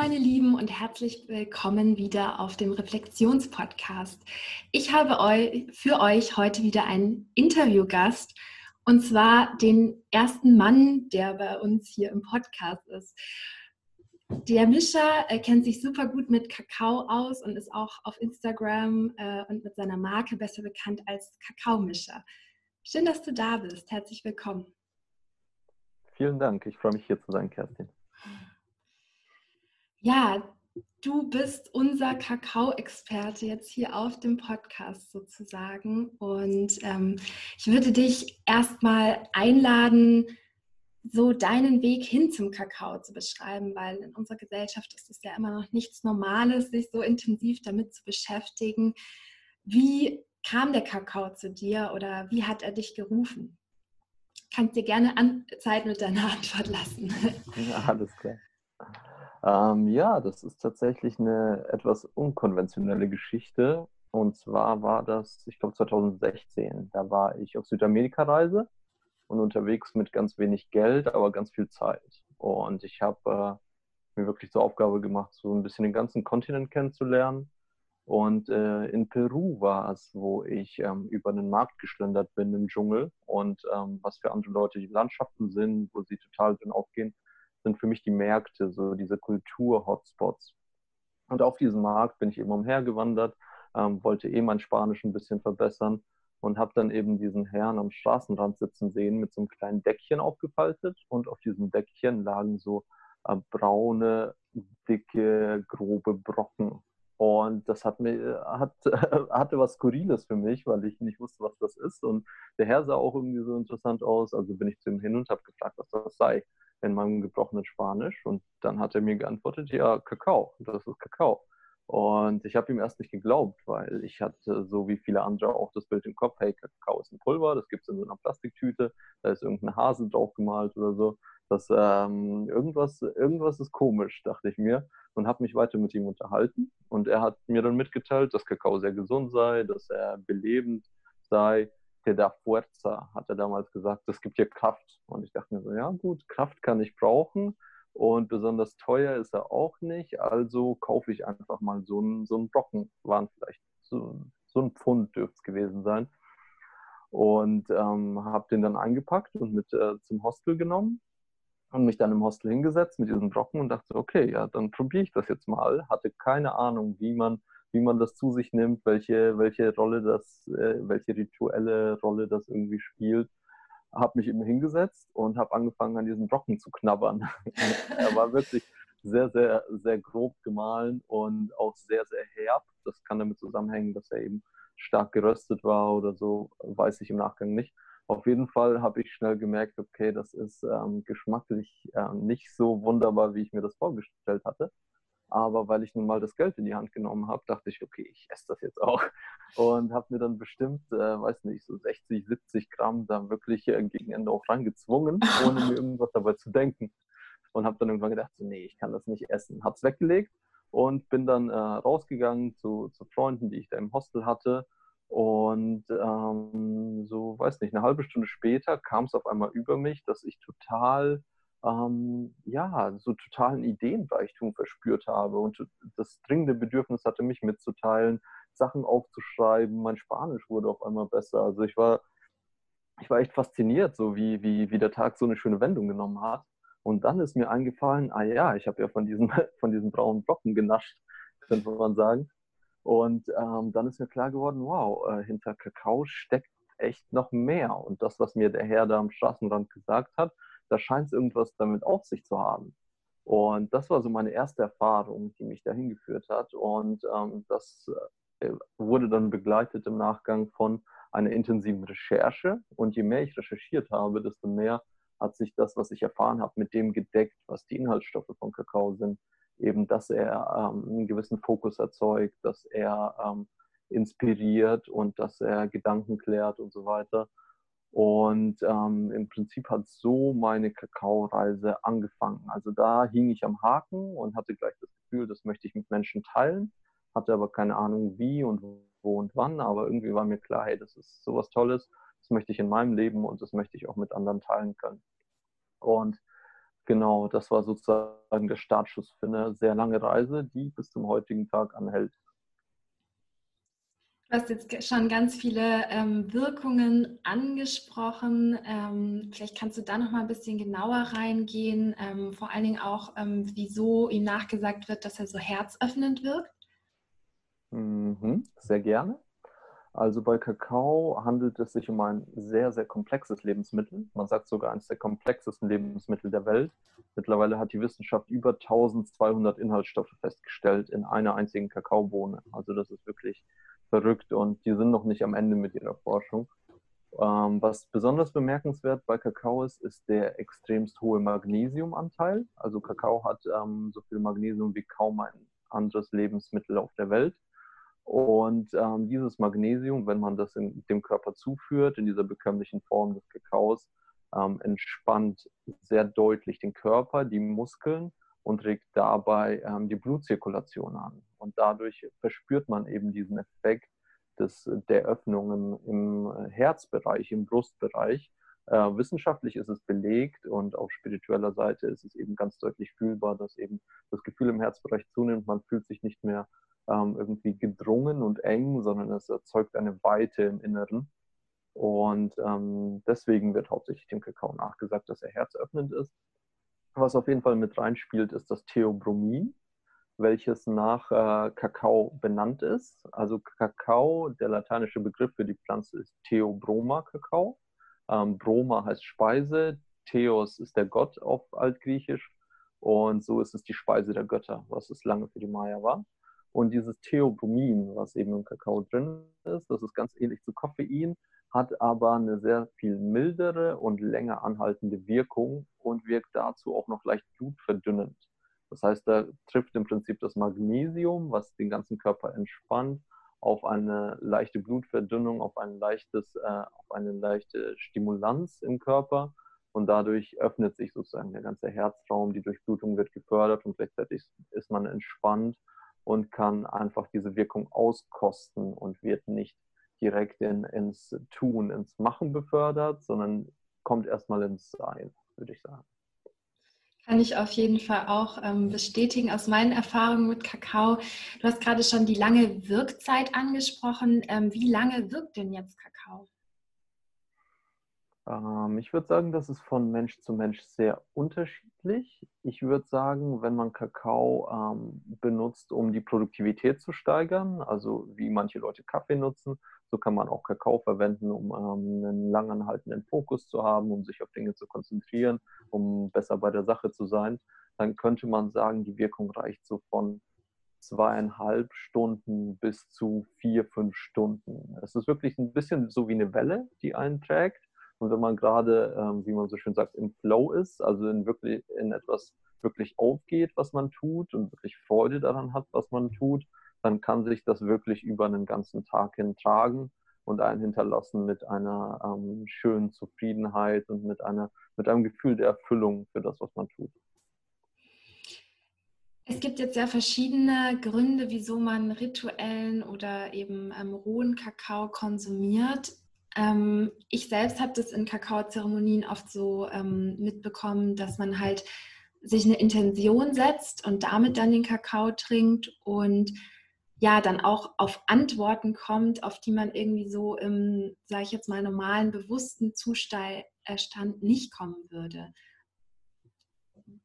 Meine Lieben und herzlich willkommen wieder auf dem Reflexionspodcast. Ich habe für euch heute wieder einen Interviewgast und zwar den ersten Mann, der bei uns hier im Podcast ist. Der Mischa äh, kennt sich super gut mit Kakao aus und ist auch auf Instagram äh, und mit seiner Marke besser bekannt als Kakaomischer. Schön, dass du da bist. Herzlich willkommen. Vielen Dank. Ich freue mich hier zu sein, Kerstin. Ja, du bist unser Kakao-Experte jetzt hier auf dem Podcast sozusagen. Und ähm, ich würde dich erstmal einladen, so deinen Weg hin zum Kakao zu beschreiben, weil in unserer Gesellschaft ist es ja immer noch nichts Normales, sich so intensiv damit zu beschäftigen. Wie kam der Kakao zu dir oder wie hat er dich gerufen? Kannst dir gerne an Zeit mit deiner Antwort lassen. Ja, alles klar. Ähm, ja, das ist tatsächlich eine etwas unkonventionelle Geschichte. Und zwar war das, ich glaube, 2016. Da war ich auf Südamerika-Reise und unterwegs mit ganz wenig Geld, aber ganz viel Zeit. Und ich habe äh, mir wirklich zur Aufgabe gemacht, so ein bisschen den ganzen Kontinent kennenzulernen. Und äh, in Peru war es, wo ich ähm, über einen Markt geschlendert bin im Dschungel und ähm, was für andere Leute die Landschaften sind, wo sie total drin aufgehen sind für mich die Märkte, so diese Kultur-Hotspots. Und auf diesem Markt bin ich eben umhergewandert, ähm, wollte eh mein Spanisch ein bisschen verbessern und habe dann eben diesen Herrn am Straßenrand sitzen sehen mit so einem kleinen Deckchen aufgefaltet und auf diesem Deckchen lagen so äh, braune, dicke, grobe Brocken. Und das hat mir, hat, hatte was Skurriles für mich, weil ich nicht wusste, was das ist. Und der Herr sah auch irgendwie so interessant aus. Also bin ich zu ihm hin und habe gefragt, was das sei in meinem gebrochenen Spanisch. Und dann hat er mir geantwortet, ja, Kakao, das ist Kakao. Und ich habe ihm erst nicht geglaubt, weil ich hatte, so wie viele andere, auch das Bild im Kopf, hey, Kakao ist ein Pulver, das gibt es in so einer Plastiktüte, da ist irgendein Hase drauf gemalt oder so. Das, ähm, irgendwas, irgendwas ist komisch, dachte ich mir und habe mich weiter mit ihm unterhalten. Und er hat mir dann mitgeteilt, dass Kakao sehr gesund sei, dass er belebend sei te da fuerza, hat er damals gesagt, das gibt dir Kraft. Und ich dachte mir so, ja gut, Kraft kann ich brauchen und besonders teuer ist er auch nicht, also kaufe ich einfach mal so einen, so einen Brocken, waren vielleicht so, so ein Pfund dürfte es gewesen sein. Und ähm, habe den dann eingepackt und mit äh, zum Hostel genommen und mich dann im Hostel hingesetzt mit diesen Brocken und dachte, okay, ja, dann probiere ich das jetzt mal. Hatte keine Ahnung, wie man wie man das zu sich nimmt, welche, welche Rolle das, äh, welche rituelle Rolle das irgendwie spielt. Habe mich eben hingesetzt und habe angefangen, an diesen Brocken zu knabbern. er war wirklich sehr, sehr, sehr grob gemahlen und auch sehr, sehr herb. Das kann damit zusammenhängen, dass er eben stark geröstet war oder so, weiß ich im Nachgang nicht. Auf jeden Fall habe ich schnell gemerkt, okay, das ist ähm, geschmacklich ähm, nicht so wunderbar, wie ich mir das vorgestellt hatte. Aber weil ich nun mal das Geld in die Hand genommen habe, dachte ich, okay, ich esse das jetzt auch. Und habe mir dann bestimmt, äh, weiß nicht, so 60, 70 Gramm da wirklich äh, gegen Ende auch reingezwungen, ohne mir irgendwas dabei zu denken. Und habe dann irgendwann gedacht, so, nee, ich kann das nicht essen. Habe es weggelegt und bin dann äh, rausgegangen zu, zu Freunden, die ich da im Hostel hatte. Und ähm, so, weiß nicht, eine halbe Stunde später kam es auf einmal über mich, dass ich total ähm, ja, so totalen Ideenreichtum verspürt habe und das dringende Bedürfnis hatte, mich mitzuteilen, Sachen aufzuschreiben. Mein Spanisch wurde auf einmal besser. Also ich war, ich war echt fasziniert, so wie, wie, wie der Tag so eine schöne Wendung genommen hat. Und dann ist mir eingefallen, ah ja, ich habe ja von diesen, von diesen braunen Blocken genascht, könnte man sagen. Und ähm, dann ist mir klar geworden, wow, äh, hinter Kakao steckt echt noch mehr. Und das, was mir der Herr da am Straßenrand gesagt hat, da scheint es irgendwas damit auf sich zu haben. Und das war so meine erste Erfahrung, die mich dahin geführt hat. Und ähm, das äh, wurde dann begleitet im Nachgang von einer intensiven Recherche. Und je mehr ich recherchiert habe, desto mehr hat sich das, was ich erfahren habe, mit dem gedeckt, was die Inhaltsstoffe von Kakao sind. Eben, dass er ähm, einen gewissen Fokus erzeugt, dass er ähm, inspiriert und dass er Gedanken klärt und so weiter. Und ähm, im Prinzip hat so meine Kakaoreise angefangen. Also da hing ich am Haken und hatte gleich das Gefühl, das möchte ich mit Menschen teilen, hatte aber keine Ahnung wie und wo und wann, aber irgendwie war mir klar, hey, das ist sowas Tolles, das möchte ich in meinem Leben und das möchte ich auch mit anderen teilen können. Und genau, das war sozusagen der Startschuss für eine sehr lange Reise, die bis zum heutigen Tag anhält. Du hast jetzt schon ganz viele ähm, Wirkungen angesprochen. Ähm, vielleicht kannst du da noch mal ein bisschen genauer reingehen. Ähm, vor allen Dingen auch, ähm, wieso ihm nachgesagt wird, dass er so herzöffnend wirkt. Mhm, sehr gerne. Also bei Kakao handelt es sich um ein sehr, sehr komplexes Lebensmittel. Man sagt sogar eines der komplexesten Lebensmittel der Welt. Mittlerweile hat die Wissenschaft über 1200 Inhaltsstoffe festgestellt in einer einzigen Kakaobohne. Also das ist wirklich verrückt und die sind noch nicht am Ende mit ihrer Forschung. Ähm, was besonders bemerkenswert bei Kakao ist, ist der extremst hohe Magnesiumanteil. Also Kakao hat ähm, so viel Magnesium wie kaum ein anderes Lebensmittel auf der Welt. Und ähm, dieses Magnesium, wenn man das in dem Körper zuführt, in dieser bekömmlichen Form des Kakaos, ähm, entspannt sehr deutlich den Körper, die Muskeln und regt dabei ähm, die Blutzirkulation an. Und dadurch verspürt man eben diesen Effekt des, der Öffnung im, im Herzbereich, im Brustbereich. Äh, wissenschaftlich ist es belegt und auf spiritueller Seite ist es eben ganz deutlich fühlbar, dass eben das Gefühl im Herzbereich zunimmt. Man fühlt sich nicht mehr ähm, irgendwie gedrungen und eng, sondern es erzeugt eine Weite im Inneren. Und ähm, deswegen wird hauptsächlich dem Kakao nachgesagt, dass er herzöffnend ist. Was auf jeden Fall mit reinspielt, ist das Theobromin, welches nach äh, Kakao benannt ist. Also Kakao, der lateinische Begriff für die Pflanze ist Theobroma Kakao. Ähm, Broma heißt Speise, Theos ist der Gott auf Altgriechisch und so ist es die Speise der Götter, was es lange für die Maya war. Und dieses Theobromin, was eben im Kakao drin ist, das ist ganz ähnlich zu Koffein, hat aber eine sehr viel mildere und länger anhaltende Wirkung und wirkt dazu auch noch leicht blutverdünnend. Das heißt, da trifft im Prinzip das Magnesium, was den ganzen Körper entspannt, auf eine leichte Blutverdünnung, auf, ein leichtes, äh, auf eine leichte Stimulanz im Körper und dadurch öffnet sich sozusagen der ganze Herzraum, die Durchblutung wird gefördert und gleichzeitig ist man entspannt und kann einfach diese Wirkung auskosten und wird nicht direkt in, ins Tun, ins Machen befördert, sondern kommt erstmal ins Sein, würde ich sagen. Kann ich auf jeden Fall auch ähm, bestätigen aus meinen Erfahrungen mit Kakao. Du hast gerade schon die lange Wirkzeit angesprochen. Ähm, wie lange wirkt denn jetzt Kakao? Ähm, ich würde sagen, das ist von Mensch zu Mensch sehr unterschiedlich. Ich würde sagen, wenn man Kakao ähm, benutzt, um die Produktivität zu steigern, also wie manche Leute Kaffee nutzen, so kann man auch Kakao verwenden, um ähm, einen langanhaltenden Fokus zu haben, um sich auf Dinge zu konzentrieren, um besser bei der Sache zu sein. Dann könnte man sagen, die Wirkung reicht so von zweieinhalb Stunden bis zu vier, fünf Stunden. Es ist wirklich ein bisschen so wie eine Welle, die einen trägt. Und wenn man gerade, ähm, wie man so schön sagt, im Flow ist, also in wirklich in etwas wirklich aufgeht, was man tut und wirklich Freude daran hat, was man tut, dann kann sich das wirklich über einen ganzen Tag hin tragen und einen hinterlassen mit einer ähm, schönen Zufriedenheit und mit, einer, mit einem Gefühl der Erfüllung für das, was man tut. Es gibt jetzt ja verschiedene Gründe, wieso man rituellen oder eben ähm, rohen Kakao konsumiert. Ähm, ich selbst habe das in Kakaozeremonien oft so ähm, mitbekommen, dass man halt sich eine Intention setzt und damit dann den Kakao trinkt und ja, dann auch auf Antworten kommt, auf die man irgendwie so im, sage ich jetzt mal, normalen, bewussten Zustand nicht kommen würde.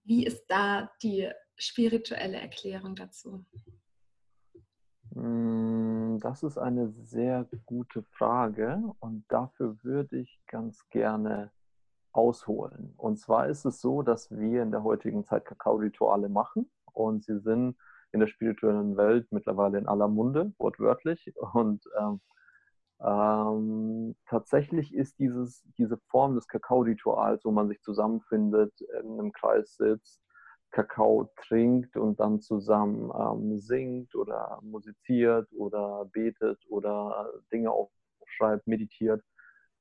Wie ist da die spirituelle Erklärung dazu? Hm, das ist eine sehr gute Frage und dafür würde ich ganz gerne ausholen. Und zwar ist es so, dass wir in der heutigen Zeit Kakao-Rituale machen und sie sind in der spirituellen Welt mittlerweile in aller Munde, wortwörtlich. Und ähm, Ähm, tatsächlich ist dieses, diese Form des Kakao-Rituals, wo man sich zusammenfindet, in einem Kreis sitzt, Kakao trinkt und dann zusammen ähm, singt oder musiziert oder betet oder Dinge aufschreibt, meditiert,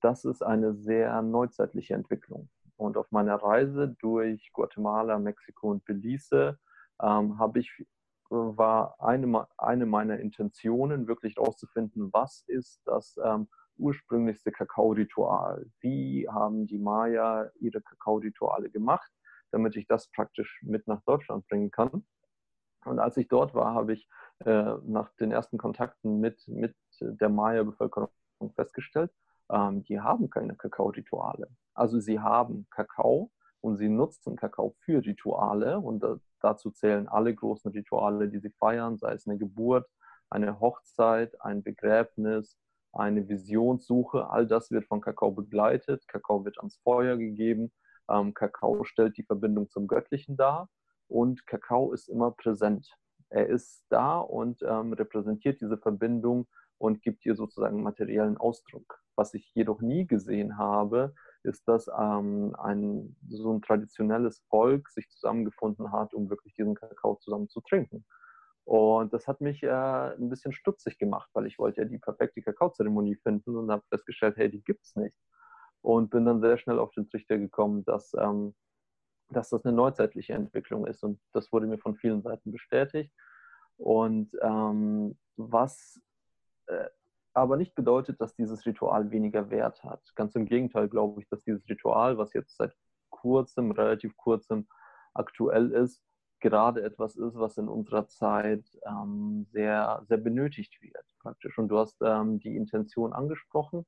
das ist eine sehr neuzeitliche Entwicklung. Und auf meiner Reise durch Guatemala, Mexiko und Belize ähm, habe ich war eine, eine meiner Intentionen, wirklich herauszufinden, was ist das ähm, ursprünglichste Kakao-Ritual? Wie haben die Maya ihre Kakao-Rituale gemacht, damit ich das praktisch mit nach Deutschland bringen kann? Und als ich dort war, habe ich äh, nach den ersten Kontakten mit, mit der Maya-Bevölkerung festgestellt, ähm, die haben keine Kakao-Rituale. Also sie haben Kakao und sie nutzen Kakao für Rituale und dazu zählen alle großen Rituale, die sie feiern, sei es eine Geburt, eine Hochzeit, ein Begräbnis, eine Visionssuche. All das wird von Kakao begleitet. Kakao wird ans Feuer gegeben. Ähm, Kakao stellt die Verbindung zum Göttlichen dar und Kakao ist immer präsent. Er ist da und ähm, repräsentiert diese Verbindung und gibt ihr sozusagen materiellen Ausdruck. Was ich jedoch nie gesehen habe, ist, dass ähm, ein, so ein traditionelles Volk sich zusammengefunden hat, um wirklich diesen Kakao zusammen zu trinken. Und das hat mich äh, ein bisschen stutzig gemacht, weil ich wollte ja die perfekte Kakaozeremonie finden und habe festgestellt, hey, die gibt es nicht. Und bin dann sehr schnell auf den Trichter gekommen, dass, ähm, dass das eine neuzeitliche Entwicklung ist. Und das wurde mir von vielen Seiten bestätigt. Und ähm, was äh, aber nicht bedeutet, dass dieses Ritual weniger Wert hat. Ganz im Gegenteil glaube ich, dass dieses Ritual, was jetzt seit kurzem, relativ kurzem aktuell ist, gerade etwas ist, was in unserer Zeit ähm, sehr, sehr benötigt wird praktisch. Und du hast ähm, die Intention angesprochen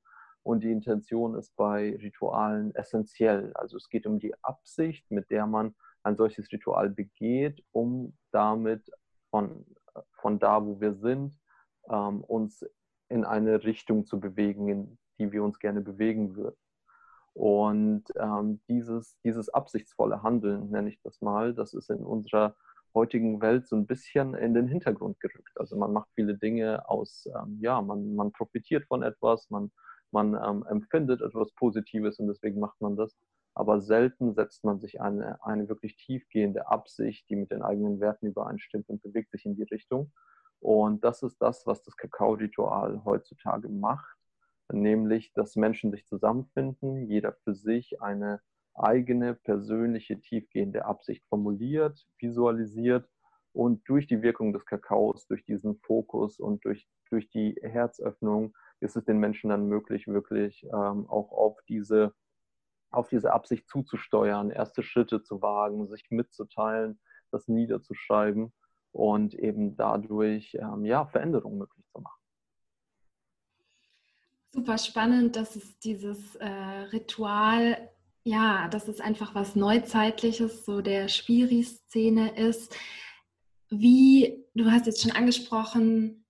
und die Intention ist bei Ritualen essentiell. Also es geht um die Absicht, mit der man ein solches Ritual begeht, um damit von, von da, wo wir sind, ähm, uns in eine Richtung zu bewegen, in die wir uns gerne bewegen würden. Und ähm, dieses, dieses absichtsvolle Handeln, nenne ich das mal, das ist in unserer heutigen Welt so ein bisschen in den Hintergrund gerückt. Also man macht viele Dinge aus, ähm, ja, man, man profitiert von etwas, man, man ähm, empfindet etwas Positives und deswegen macht man das. Aber selten setzt man sich eine, eine wirklich tiefgehende Absicht, die mit den eigenen Werten übereinstimmt und bewegt sich in die Richtung. Und das ist das, was das Kakao-Ritual heutzutage macht, nämlich, dass Menschen sich zusammenfinden, jeder für sich eine eigene, persönliche, tiefgehende Absicht formuliert, visualisiert und durch die Wirkung des Kakaos, durch diesen Fokus und durch, durch die Herzöffnung ist es den Menschen dann möglich, wirklich ähm, auch auf diese, auf diese Absicht zuzusteuern, erste Schritte zu wagen, sich mitzuteilen, das niederzuschreiben und eben dadurch ähm, ja, Veränderungen möglich zu machen. Super spannend, dass es dieses äh, Ritual, ja, dass es einfach was Neuzeitliches, so der Spiri-Szene ist. Wie, du hast jetzt schon angesprochen,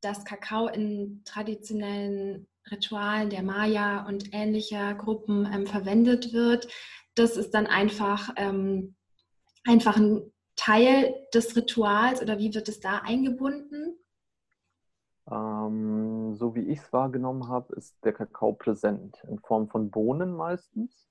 dass Kakao in traditionellen Ritualen der Maya und ähnlicher Gruppen ähm, verwendet wird. Das ist dann einfach, ähm, einfach ein Teil des Rituals oder wie wird es da eingebunden? Ähm, so wie ich es wahrgenommen habe, ist der Kakao präsent in Form von Bohnen meistens.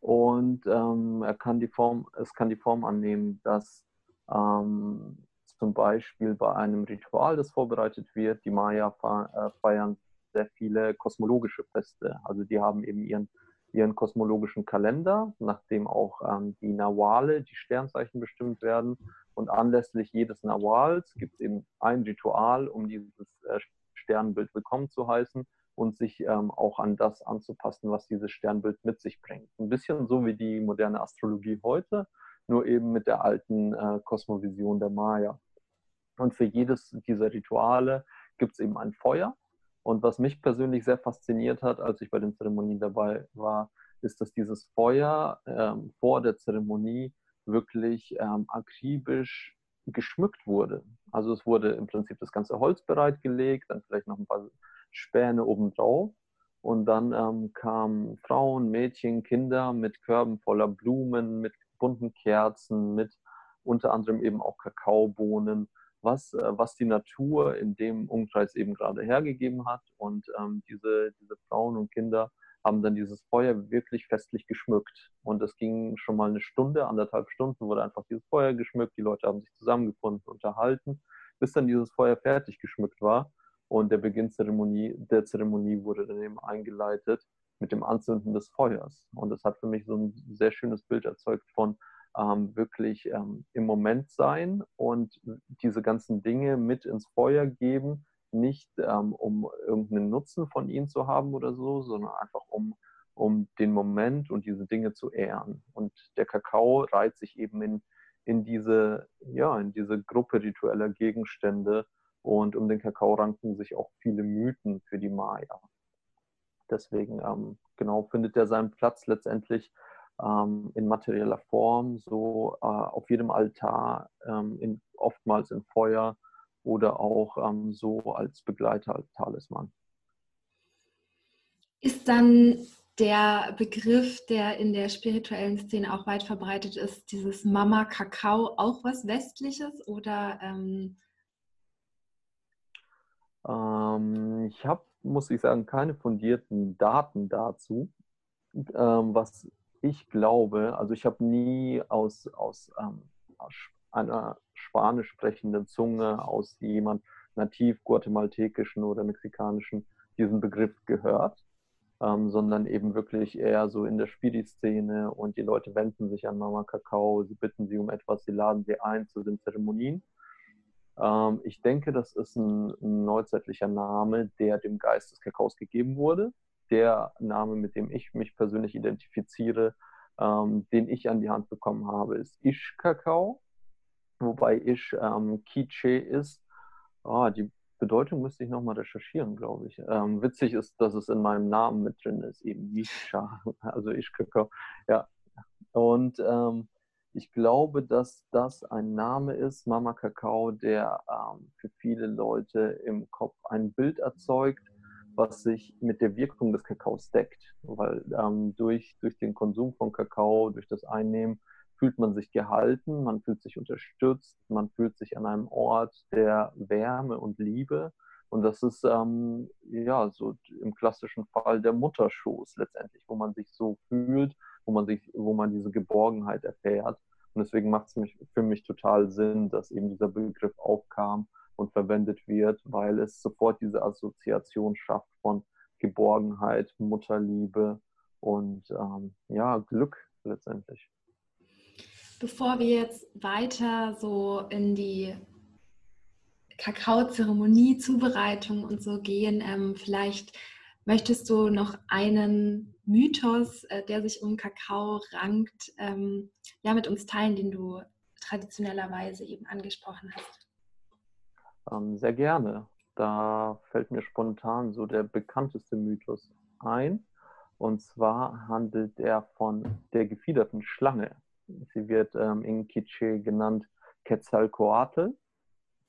Und ähm, er kann die Form, es kann die Form annehmen, dass ähm, zum Beispiel bei einem Ritual, das vorbereitet wird, die Maya äh, feiern sehr viele kosmologische Feste. Also die haben eben ihren ihren kosmologischen Kalender, nachdem auch ähm, die Nawale, die Sternzeichen bestimmt werden. Und anlässlich jedes Nawals gibt es eben ein Ritual, um dieses äh, Sternbild willkommen zu heißen und sich ähm, auch an das anzupassen, was dieses Sternbild mit sich bringt. Ein bisschen so wie die moderne Astrologie heute, nur eben mit der alten äh, Kosmovision der Maya. Und für jedes dieser Rituale gibt es eben ein Feuer, und was mich persönlich sehr fasziniert hat, als ich bei den Zeremonien dabei war, ist, dass dieses Feuer ähm, vor der Zeremonie wirklich ähm, akribisch geschmückt wurde. Also es wurde im Prinzip das ganze Holz bereitgelegt, dann vielleicht noch ein paar Späne obendrauf. Und dann ähm, kamen Frauen, Mädchen, Kinder mit Körben voller Blumen, mit bunten Kerzen, mit unter anderem eben auch Kakaobohnen was, äh, was die Natur in dem Umkreis eben gerade hergegeben hat. Und ähm, diese, diese Frauen und Kinder haben dann dieses Feuer wirklich festlich geschmückt. Und es ging schon mal eine Stunde, anderthalb Stunden, wurde einfach dieses Feuer geschmückt. Die Leute haben sich zusammengefunden, unterhalten, bis dann dieses Feuer fertig geschmückt war. Und der Beginn der Zeremonie wurde dann eben eingeleitet mit dem Anzünden des Feuers. Und das hat für mich so ein sehr schönes Bild erzeugt von ähm, wirklich ähm, im Moment sein und diese ganzen Dinge mit ins Feuer geben, nicht ähm, um irgendeinen Nutzen von ihnen zu haben oder so, sondern einfach um, um den Moment und diese Dinge zu ehren. Und der Kakao reiht sich eben in, in, diese, ja, in diese Gruppe ritueller Gegenstände und um den Kakao ranken sich auch viele Mythen für die Maya. Deswegen ähm, genau findet er seinen Platz letztendlich ähm, in materieller Form, so äh, auf jedem Altar, ähm, in, oftmals in Feuer oder auch ähm, so als Begleiter, als Talisman. Ist dann der Begriff, der in der spirituellen Szene auch weit verbreitet ist, dieses Mama Kakao, auch was Westliches oder? Ähm ähm, ich habe, muss ich sagen, keine fundierten Daten dazu. Ähm, was ich glaube, also ich habe nie aus, aus ähm, einer spanisch sprechenden Zunge, aus jemand nativ guatemaltekischen oder mexikanischen diesen Begriff gehört, ähm, sondern eben wirklich eher so in der Spiri-Szene und die Leute wenden sich an Mama Kakao, sie bitten sie um etwas, sie laden sie ein zu den Zeremonien. Ähm, ich denke, das ist ein, ein neuzeitlicher Name, der dem Geist des Kakaos gegeben wurde der Name, mit dem ich mich persönlich identifiziere, ähm, den ich an die Hand bekommen habe, ist Ish Kakao, wobei Ish ähm, Kiche ist. Oh, die Bedeutung müsste ich nochmal recherchieren, glaube ich. Ähm, witzig ist, dass es in meinem Namen mit drin ist, eben Isha, also Ish Kakao. Ja. Und ähm, ich glaube, dass das ein Name ist, Mama Kakao, der ähm, für viele Leute im Kopf ein Bild erzeugt was sich mit der Wirkung des Kakaos deckt. Weil ähm, durch, durch den Konsum von Kakao, durch das Einnehmen, fühlt man sich gehalten, man fühlt sich unterstützt, man fühlt sich an einem Ort der Wärme und Liebe. Und das ist ähm, ja so im klassischen Fall der Mutterschoß letztendlich, wo man sich so fühlt, wo man sich, wo man diese Geborgenheit erfährt. Und deswegen macht es für mich total Sinn, dass eben dieser Begriff aufkam und verwendet wird, weil es sofort diese Assoziation schafft von Geborgenheit, Mutterliebe und ähm, ja, Glück letztendlich. Bevor wir jetzt weiter so in die Kakaozeremonie, Zubereitung und so gehen, ähm, vielleicht möchtest du noch einen Mythos, äh, der sich um Kakao rankt, ähm, ja, mit uns teilen, den du traditionellerweise eben angesprochen hast. Ähm, sehr gerne. Da fällt mir spontan so der bekannteste Mythos ein. Und zwar handelt er von der gefiederten Schlange. Sie wird ähm, in Quiche genannt Quetzalcoatl.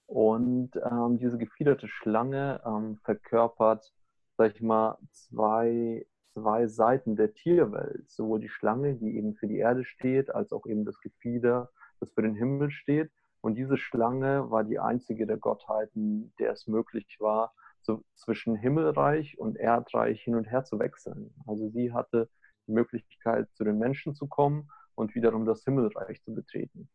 Und ähm, diese gefiederte Schlange ähm, verkörpert, sag ich mal, zwei, zwei Seiten der Tierwelt. Sowohl die Schlange, die eben für die Erde steht, als auch eben das Gefieder, das für den Himmel steht. Und diese Schlange war die einzige der Gottheiten, der es möglich war, so zwischen Himmelreich und Erdreich hin und her zu wechseln. Also sie hatte die Möglichkeit, zu den Menschen zu kommen und wiederum das Himmelreich zu betreten.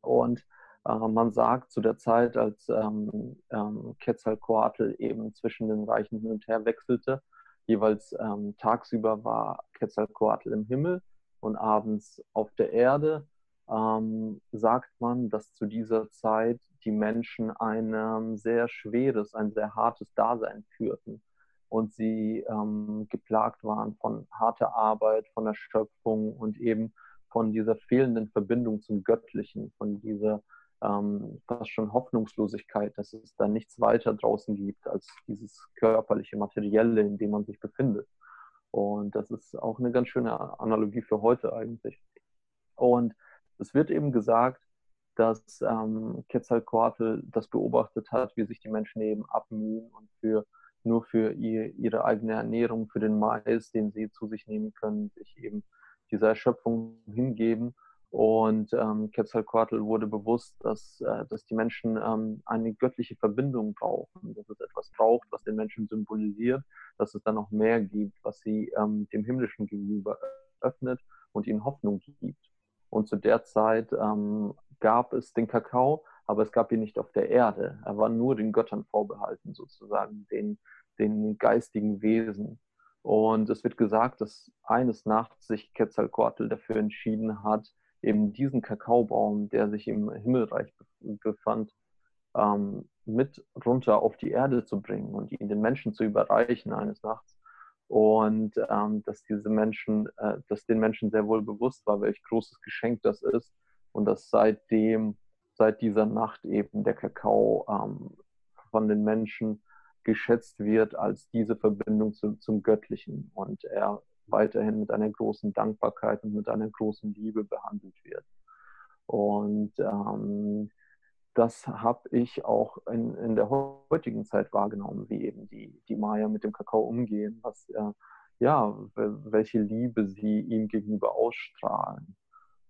Und äh, man sagt zu der Zeit, als ähm, ähm, Quetzalcoatl eben zwischen den Reichen hin und her wechselte, jeweils ähm, tagsüber war Quetzalcoatl im Himmel und abends auf der Erde. Ähm, sagt man, dass zu dieser Zeit die Menschen ein ähm, sehr schweres, ein sehr hartes Dasein führten und sie ähm, geplagt waren von harter Arbeit, von Erschöpfung und eben von dieser fehlenden Verbindung zum Göttlichen, von dieser ähm, fast schon Hoffnungslosigkeit, dass es da nichts weiter draußen gibt als dieses körperliche, materielle, in dem man sich befindet. Und das ist auch eine ganz schöne Analogie für heute eigentlich. Und es wird eben gesagt, dass ähm, Quetzalcoatl das beobachtet hat, wie sich die Menschen eben abmühen und für, nur für ihr, ihre eigene Ernährung, für den Mais, den sie zu sich nehmen können, sich eben dieser Erschöpfung hingeben. Und ähm, Quetzalcoatl wurde bewusst, dass, äh, dass die Menschen ähm, eine göttliche Verbindung brauchen, dass es etwas braucht, was den Menschen symbolisiert, dass es dann noch mehr gibt, was sie ähm, dem Himmlischen gegenüber öffnet und ihnen Hoffnung gibt. Und zu der Zeit ähm, gab es den Kakao, aber es gab ihn nicht auf der Erde. Er war nur den Göttern vorbehalten, sozusagen, den, den geistigen Wesen. Und es wird gesagt, dass eines Nachts sich Quetzalcoatl dafür entschieden hat, eben diesen Kakaobaum, der sich im Himmelreich befand, ähm, mit runter auf die Erde zu bringen und ihn den Menschen zu überreichen eines Nachts. Und ähm, dass diese Menschen, äh, dass den Menschen sehr wohl bewusst war, welch großes Geschenk das ist und dass seitdem, seit dieser Nacht eben der Kakao ähm, von den Menschen geschätzt wird als diese Verbindung zu, zum Göttlichen und er weiterhin mit einer großen Dankbarkeit und mit einer großen Liebe behandelt wird. Und ähm, das habe ich auch in, in der heutigen Zeit wahrgenommen, wie eben die, die Maya mit dem Kakao umgehen, was äh, ja, welche Liebe sie ihm gegenüber ausstrahlen.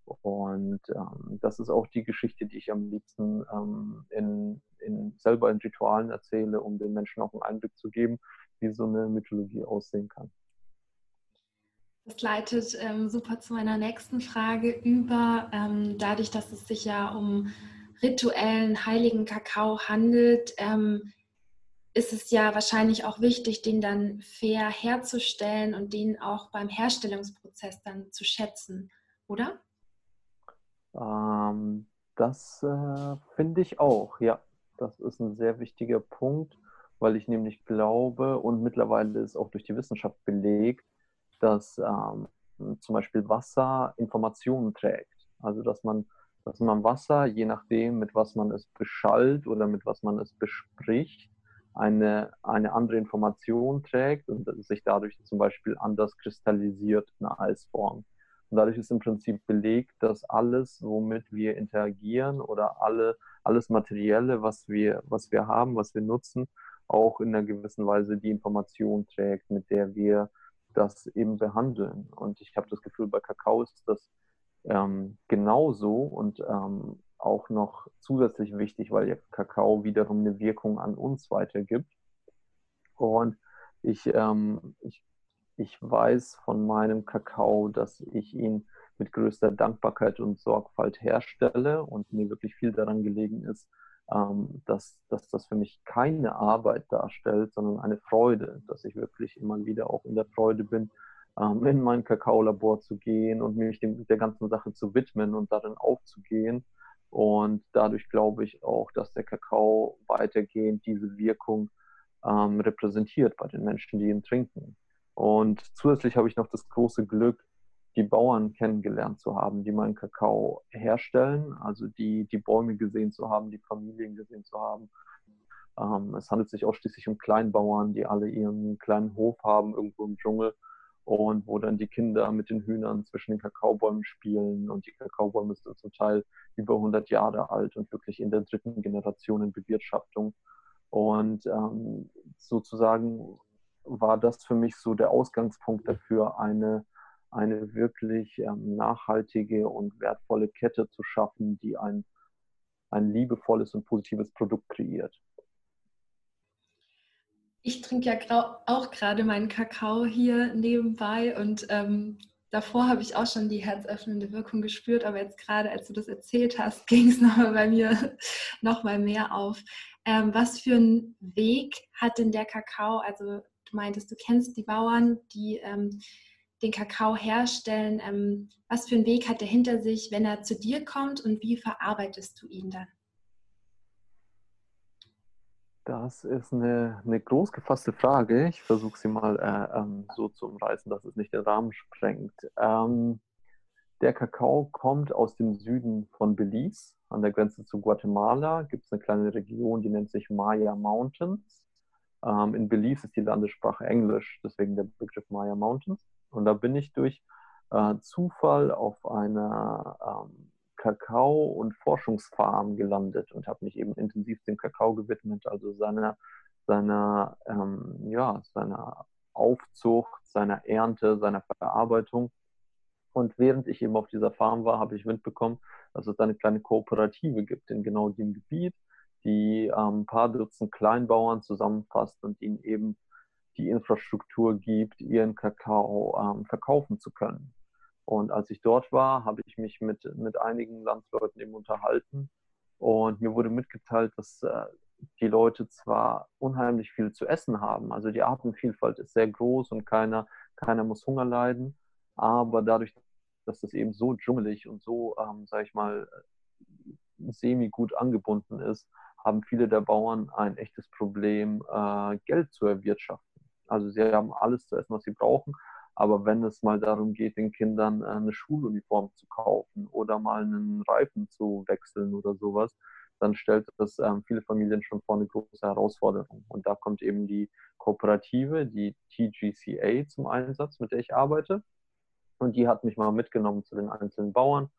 Und ähm, das ist auch die Geschichte, die ich am liebsten ähm, in, in, selber in Ritualen erzähle, um den Menschen auch einen Einblick zu geben, wie so eine Mythologie aussehen kann. Das leitet ähm, super zu meiner nächsten Frage über. Ähm, dadurch, dass es sich ja um rituellen heiligen Kakao handelt, ähm, ist es ja wahrscheinlich auch wichtig, den dann fair herzustellen und den auch beim Herstellungsprozess dann zu schätzen, oder? Ähm, das äh, finde ich auch, ja. Das ist ein sehr wichtiger Punkt, weil ich nämlich glaube und mittlerweile ist auch durch die Wissenschaft belegt, dass ähm, zum Beispiel Wasser Informationen trägt. Also dass man, dass man Wasser, je nachdem, mit was man es beschallt oder mit was man es bespricht, eine, eine andere Information trägt und sich dadurch zum Beispiel anders kristallisiert in einer Eisform. Und dadurch ist im Prinzip belegt, dass alles, womit wir interagieren oder alle, alles Materielle, was wir, was wir haben, was wir nutzen, auch in einer gewissen Weise die Information trägt, mit der wir das eben behandeln. Und ich habe das Gefühl, bei Kakao ist das ähm, genauso und ähm, auch noch zusätzlich wichtig, weil ja Kakao wiederum eine Wirkung an uns weitergibt. Und ich, ähm, ich, ich weiß von meinem Kakao, dass ich ihn mit größter Dankbarkeit und Sorgfalt herstelle und mir wirklich viel daran gelegen ist, dass, dass das für mich keine Arbeit darstellt, sondern eine Freude, dass ich wirklich immer wieder auch in der Freude bin, ähm, in mein Kakaolabor zu gehen und mich dem, der ganzen Sache zu widmen und darin aufzugehen. Und dadurch glaube ich auch, dass der Kakao weitergehend diese Wirkung ähm, repräsentiert bei den Menschen, die ihn trinken. Und zusätzlich habe ich noch das große Glück, die Bauern kennengelernt zu haben, die meinen Kakao herstellen, also die, die Bäume gesehen zu haben, die Familien gesehen zu haben. Ähm, es handelt sich ausschließlich um Kleinbauern, die alle ihren kleinen Hof haben, irgendwo im Dschungel und wo dann die Kinder mit den Hühnern zwischen den Kakaobäumen spielen und die Kakaobäume sind zum Teil über 100 Jahre alt und wirklich in der dritten Generation in Bewirtschaftung. Und ähm, sozusagen war das für mich so der Ausgangspunkt dafür, eine eine wirklich ähm, nachhaltige und wertvolle Kette zu schaffen, die ein, ein liebevolles und positives Produkt kreiert. Ich trinke ja auch gerade meinen Kakao hier nebenbei und ähm, davor habe ich auch schon die herzöffnende Wirkung gespürt, aber jetzt gerade, als du das erzählt hast, ging es nochmal bei mir nochmal mehr auf. Ähm, was für einen Weg hat denn der Kakao? Also du meintest, du kennst die Bauern, die ähm, den Kakao herstellen, ähm, was für einen Weg hat er hinter sich, wenn er zu dir kommt und wie verarbeitest du ihn dann? Das ist eine, eine groß gefasste Frage. Ich versuche sie mal äh, ähm, so zu umreißen, dass es nicht den Rahmen sprengt. Ähm, der Kakao kommt aus dem Süden von Belize. An der Grenze zu Guatemala gibt es eine kleine Region, die nennt sich Maya Mountains. Ähm, in Belize ist die Landessprache Englisch, deswegen der Begriff Maya Mountains. Und da bin ich durch äh, Zufall auf einer ähm, Kakao- und Forschungsfarm gelandet und habe mich eben intensiv dem Kakao gewidmet, also seiner, seiner, ähm, ja, seiner Aufzucht, seiner Ernte, seiner Verarbeitung. Und während ich eben auf dieser Farm war, habe ich Wind bekommen, dass es eine kleine Kooperative gibt in genau dem Gebiet, die ähm, ein paar Dutzend Kleinbauern zusammenfasst und ihnen eben die Infrastruktur gibt, ihren Kakao ähm, verkaufen zu können. Und als ich dort war, habe ich mich mit, mit einigen Landsleuten eben unterhalten und mir wurde mitgeteilt, dass äh, die Leute zwar unheimlich viel zu essen haben, also die Artenvielfalt ist sehr groß und keiner, keiner muss Hunger leiden, aber dadurch, dass das eben so dschungelig und so, ähm, sage ich mal, semi gut angebunden ist, haben viele der Bauern ein echtes Problem, äh, Geld zu erwirtschaften. Also sie haben alles zu essen, was sie brauchen, aber wenn es mal darum geht, den Kindern äh, eine Schuluniform zu kaufen oder mal einen Reifen zu wechseln oder sowas, dann stellt das ähm, viele Familien schon vor eine große Herausforderung. Und da kommt eben die Kooperative, die TGCA zum Einsatz, mit der ich arbeite. Und die hat mich mal mitgenommen zu den einzelnen Bauern.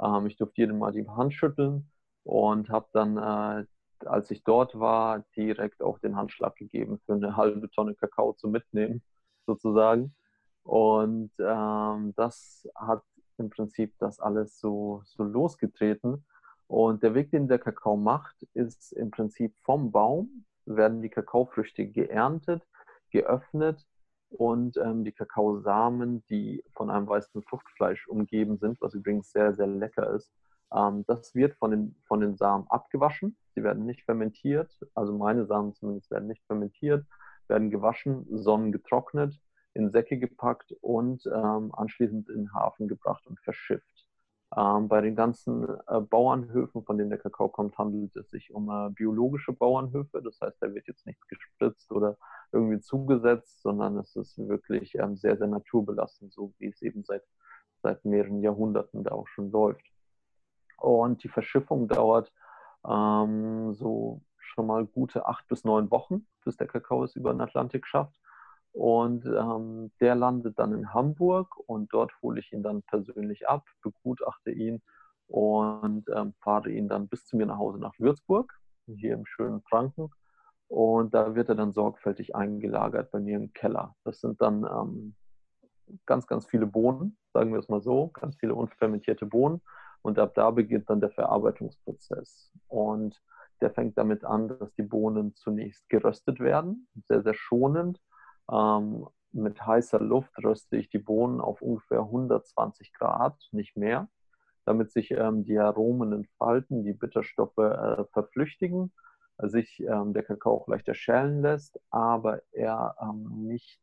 Ähm, ich durfte jedem mal die Hand schütteln und habe dann, äh, als ich dort war, direkt auch den Handschlag gegeben für eine halbe Tonne Kakao zu mitnehmen, sozusagen. Und ähm, das hat im Prinzip das alles so, so losgetreten. Und der Weg, den der Kakao macht, ist im Prinzip vom Baum werden die Kakaofrüchte geerntet, geöffnet und ähm, die Kakaosamen, die von einem weißen Fruchtfleisch umgeben sind, was übrigens sehr, sehr lecker ist, das wird von den, von den Samen abgewaschen. Sie werden nicht fermentiert, also meine Samen zumindest werden nicht fermentiert, werden gewaschen, sonnengetrocknet, in Säcke gepackt und ähm, anschließend in den Hafen gebracht und verschifft. Ähm, bei den ganzen äh, Bauernhöfen, von denen der Kakao kommt, handelt es sich um äh, biologische Bauernhöfe. Das heißt, da wird jetzt nichts gespritzt oder irgendwie zugesetzt, sondern es ist wirklich ähm, sehr, sehr naturbelassen, so wie es eben seit, seit mehreren Jahrhunderten da auch schon läuft. Und die Verschiffung dauert ähm, so schon mal gute acht bis neun Wochen, bis der Kakao es über den Atlantik schafft. Und ähm, der landet dann in Hamburg und dort hole ich ihn dann persönlich ab, begutachte ihn und ähm, fahre ihn dann bis zu mir nach Hause nach Würzburg, hier im schönen Franken. Und da wird er dann sorgfältig eingelagert bei mir im Keller. Das sind dann ähm, ganz, ganz viele Bohnen, sagen wir es mal so, ganz viele unfermentierte Bohnen. Und ab da beginnt dann der Verarbeitungsprozess. Und der fängt damit an, dass die Bohnen zunächst geröstet werden, sehr, sehr schonend ähm, mit heißer Luft röste ich die Bohnen auf ungefähr 120 Grad, nicht mehr, damit sich ähm, die Aromen entfalten, die Bitterstoffe äh, verflüchtigen, sich ähm, der Kakao auch leichter schälen lässt, aber er ähm, nicht,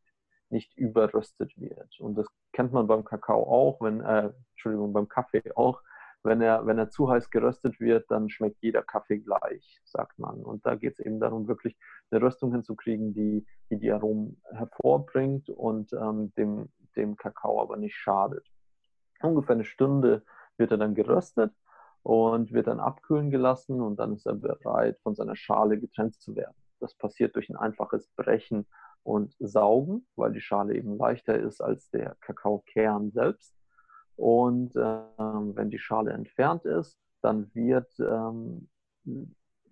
nicht überröstet wird. Und das kennt man beim Kakao auch, wenn, äh, Entschuldigung, beim Kaffee auch, wenn er, wenn er zu heiß geröstet wird, dann schmeckt jeder Kaffee gleich, sagt man. Und da geht es eben darum, wirklich eine Röstung hinzukriegen, die die, die Aromen hervorbringt und ähm, dem, dem Kakao aber nicht schadet. Ungefähr eine Stunde wird er dann geröstet und wird dann abkühlen gelassen und dann ist er bereit, von seiner Schale getrennt zu werden. Das passiert durch ein einfaches Brechen und Saugen, weil die Schale eben leichter ist als der Kakaokern selbst. Und ähm, wenn die Schale entfernt ist, dann wird, ähm,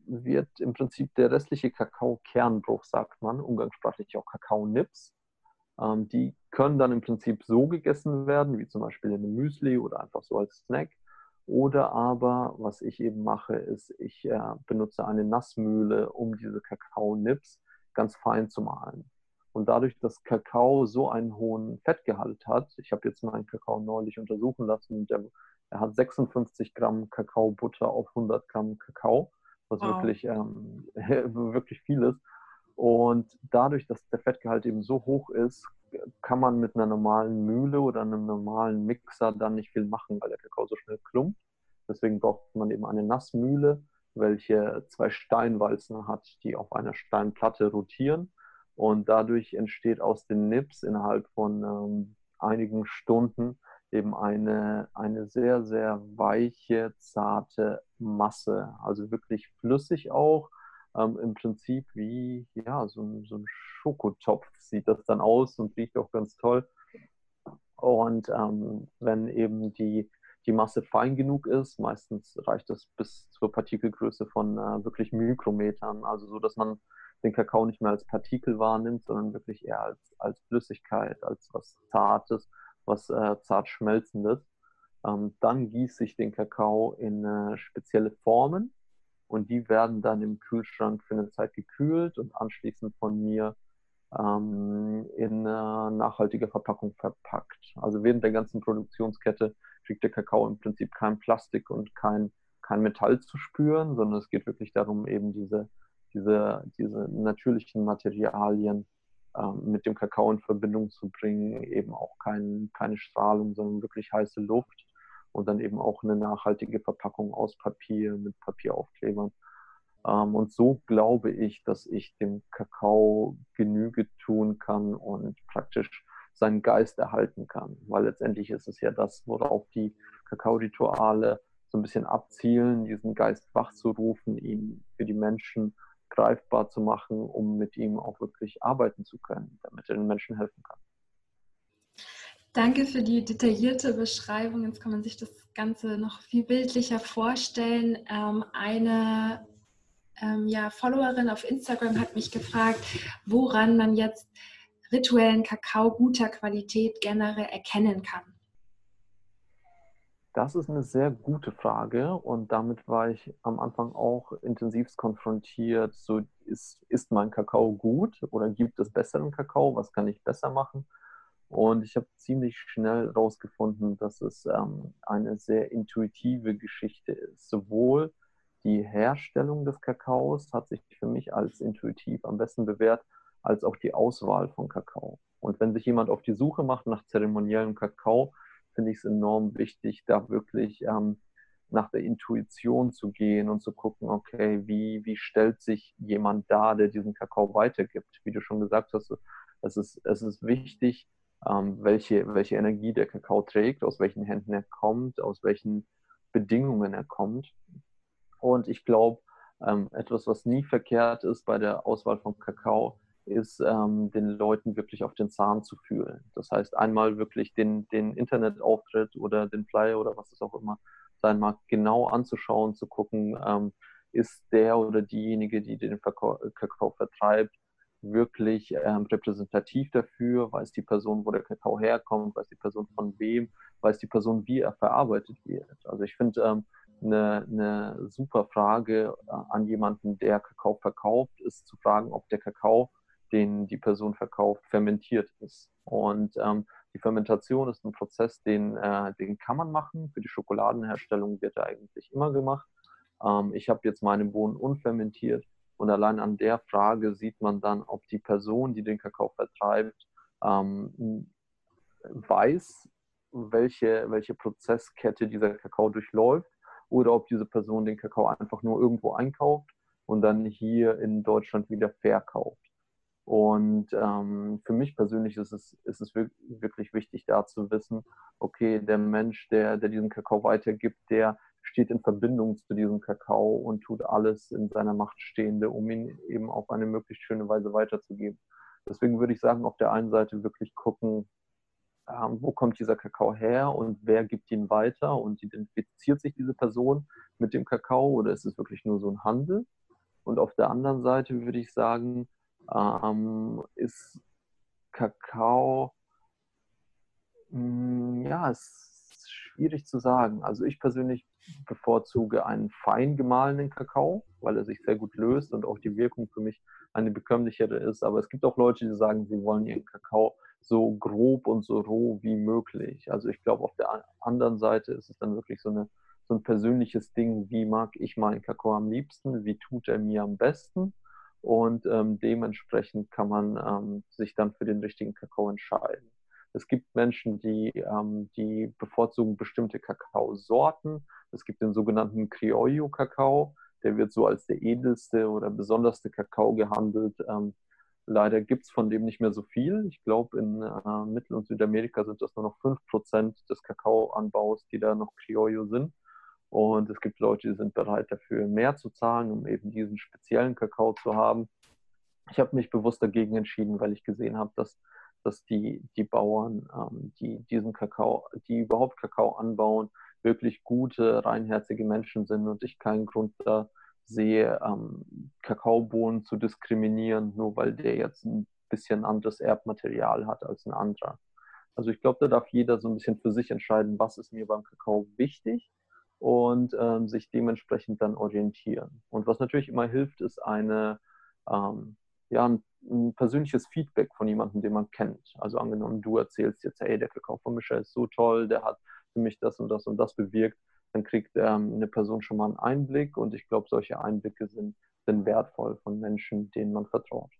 wird im Prinzip der restliche Kakao-Kernbruch, sagt man, umgangssprachlich auch Kakao-Nips, ähm, die können dann im Prinzip so gegessen werden, wie zum Beispiel in einem Müsli oder einfach so als Snack. Oder aber, was ich eben mache, ist, ich äh, benutze eine Nassmühle, um diese Kakao-Nips ganz fein zu mahlen. Und dadurch, dass Kakao so einen hohen Fettgehalt hat, ich habe jetzt meinen Kakao neulich untersuchen lassen und der, er hat 56 Gramm Kakaobutter auf 100 Gramm Kakao, was wow. wirklich, ähm, wirklich viel ist. Und dadurch, dass der Fettgehalt eben so hoch ist, kann man mit einer normalen Mühle oder einem normalen Mixer dann nicht viel machen, weil der Kakao so schnell klumpt. Deswegen braucht man eben eine Nassmühle, welche zwei Steinwalzen hat, die auf einer Steinplatte rotieren und dadurch entsteht aus den Nips innerhalb von ähm, einigen Stunden eben eine, eine sehr, sehr weiche, zarte Masse. Also wirklich flüssig auch. Ähm, Im Prinzip wie ja, so, so ein Schokotopf sieht das dann aus und riecht auch ganz toll. Und ähm, wenn eben die, die Masse fein genug ist, meistens reicht das bis zur Partikelgröße von äh, wirklich Mikrometern, also so, dass man den Kakao nicht mehr als Partikel wahrnimmt, sondern wirklich eher als, als Flüssigkeit, als was Zartes, was äh, zart schmelzendes. Ähm, dann gieße ich den Kakao in äh, spezielle Formen und die werden dann im Kühlschrank für eine Zeit gekühlt und anschließend von mir ähm, in äh, nachhaltige Verpackung verpackt. Also während der ganzen Produktionskette kriegt der Kakao im Prinzip kein Plastik und kein, kein Metall zu spüren, sondern es geht wirklich darum, eben diese, diese, diese natürlichen Materialien ähm, mit dem Kakao in Verbindung zu bringen, eben auch kein, keine Strahlung, sondern wirklich heiße Luft und dann eben auch eine nachhaltige Verpackung aus Papier mit Papieraufklebern. Ähm, und so glaube ich, dass ich dem Kakao Genüge tun kann und praktisch seinen Geist erhalten kann. Weil letztendlich ist es ja das, worauf die Kakao-Rituale so ein bisschen abzielen, diesen Geist wachzurufen, ihn für die Menschen greifbar zu machen, um mit ihm auch wirklich arbeiten zu können, damit er den Menschen helfen kann. Danke für die detaillierte Beschreibung. Jetzt kann man sich das Ganze noch viel bildlicher vorstellen. Ähm, eine ähm, ja, Followerin auf Instagram hat mich gefragt, woran man jetzt rituellen Kakao guter Qualität generell erkennen kann. Das ist eine sehr gute Frage und damit war ich am Anfang auch intensivst konfrontiert. So ist, ist mein Kakao gut oder gibt es besseren Kakao? Was kann ich besser machen? Und ich habe ziemlich schnell herausgefunden, dass es ähm, eine sehr intuitive Geschichte ist. Sowohl die Herstellung des Kakaos hat sich für mich als intuitiv am besten bewährt, als auch die Auswahl von Kakao. Und wenn sich jemand auf die Suche macht nach zeremoniellem Kakao, finde ich es enorm wichtig, da wirklich ähm, nach der Intuition zu gehen und zu gucken, okay, wie, wie stellt sich jemand da, der diesen Kakao weitergibt? Wie du schon gesagt hast, es ist, es ist wichtig, ähm, welche, welche Energie der Kakao trägt, aus welchen Händen er kommt, aus welchen Bedingungen er kommt. Und ich glaube, ähm, etwas, was nie verkehrt ist bei der Auswahl von Kakao, ist, ähm, den Leuten wirklich auf den Zahn zu fühlen. Das heißt, einmal wirklich den, den Internetauftritt oder den Flyer oder was es auch immer sein mag, genau anzuschauen, zu gucken, ähm, ist der oder diejenige, die den Kakao, Kakao vertreibt, wirklich ähm, repräsentativ dafür, weiß die Person, wo der Kakao herkommt, weiß die Person von wem, weiß die Person, wie er verarbeitet wird. Also ich finde ähm, eine, eine super Frage äh, an jemanden, der Kakao verkauft, ist zu fragen, ob der Kakao, den die Person verkauft, fermentiert ist. Und ähm, die Fermentation ist ein Prozess, den, äh, den kann man machen. Für die Schokoladenherstellung wird er eigentlich immer gemacht. Ähm, ich habe jetzt meine Bohnen unfermentiert und allein an der Frage sieht man dann, ob die Person, die den Kakao vertreibt, ähm, weiß, welche, welche Prozesskette dieser Kakao durchläuft oder ob diese Person den Kakao einfach nur irgendwo einkauft und dann hier in Deutschland wieder verkauft. Und ähm, für mich persönlich ist es, ist es wirklich wichtig, da zu wissen, okay, der Mensch, der, der diesen Kakao weitergibt, der steht in Verbindung zu diesem Kakao und tut alles in seiner Macht Stehende, um ihn eben auf eine möglichst schöne Weise weiterzugeben. Deswegen würde ich sagen, auf der einen Seite wirklich gucken, ähm, wo kommt dieser Kakao her und wer gibt ihn weiter und identifiziert sich diese Person mit dem Kakao oder ist es wirklich nur so ein Handel? Und auf der anderen Seite würde ich sagen, ähm, ist Kakao, mh, hm, ja, es ist schwierig zu sagen. Also ich persönlich bevorzuge einen fein gemahlenen Kakao, weil er sich sehr gut löst und auch die Wirkung für mich eine bekömmlichere ist. Aber es gibt auch Leute, die sagen, sie wollen ihren Kakao so grob und so roh wie möglich. Also ich glaube, auf der anderen Seite ist es dann wirklich so, eine, so ein persönliches Ding, wie mag ich meinen Kakao am liebsten, wie tut er mir am besten. Und ähm, dementsprechend kann man ähm, sich dann für den richtigen Kakao entscheiden. Es gibt Menschen, die, ähm, die bevorzugen bestimmte Kakaosorten. Es gibt den sogenannten Criollo-Kakao. Der wird so als der edelste oder besonderste Kakao gehandelt. Ähm, leider gibt es von dem nicht mehr so viel. Ich glaube, in äh, Mittel- und Südamerika sind das nur noch 5% des Kakaoanbaus, die da noch Criollo sind. Und es gibt Leute, die sind bereit dafür mehr zu zahlen, um eben diesen speziellen Kakao zu haben. Ich habe mich bewusst dagegen entschieden, weil ich gesehen habe, dass dass die, die Bauern, ähm, die diesen Kakao, die überhaupt Kakao anbauen, wirklich gute, reinherzige Menschen sind und ich keinen Grund da sehe, ähm, Kakaobohnen zu diskriminieren, nur weil der jetzt ein bisschen anderes Erbmaterial hat als ein anderer. Also ich glaube, da darf jeder so ein bisschen für sich entscheiden, was ist mir beim Kakao wichtig und ähm, sich dementsprechend dann orientieren. Und was natürlich immer hilft, ist eine, ähm, ja, ein, ein, persönliches Feedback von jemandem, den man kennt. Also angenommen, du erzählst jetzt, hey, der Kakao von Michel ist so toll, der hat für mich das und das und das bewirkt, dann kriegt ähm, eine Person schon mal einen Einblick und ich glaube, solche Einblicke sind, sind wertvoll von Menschen, denen man vertraut.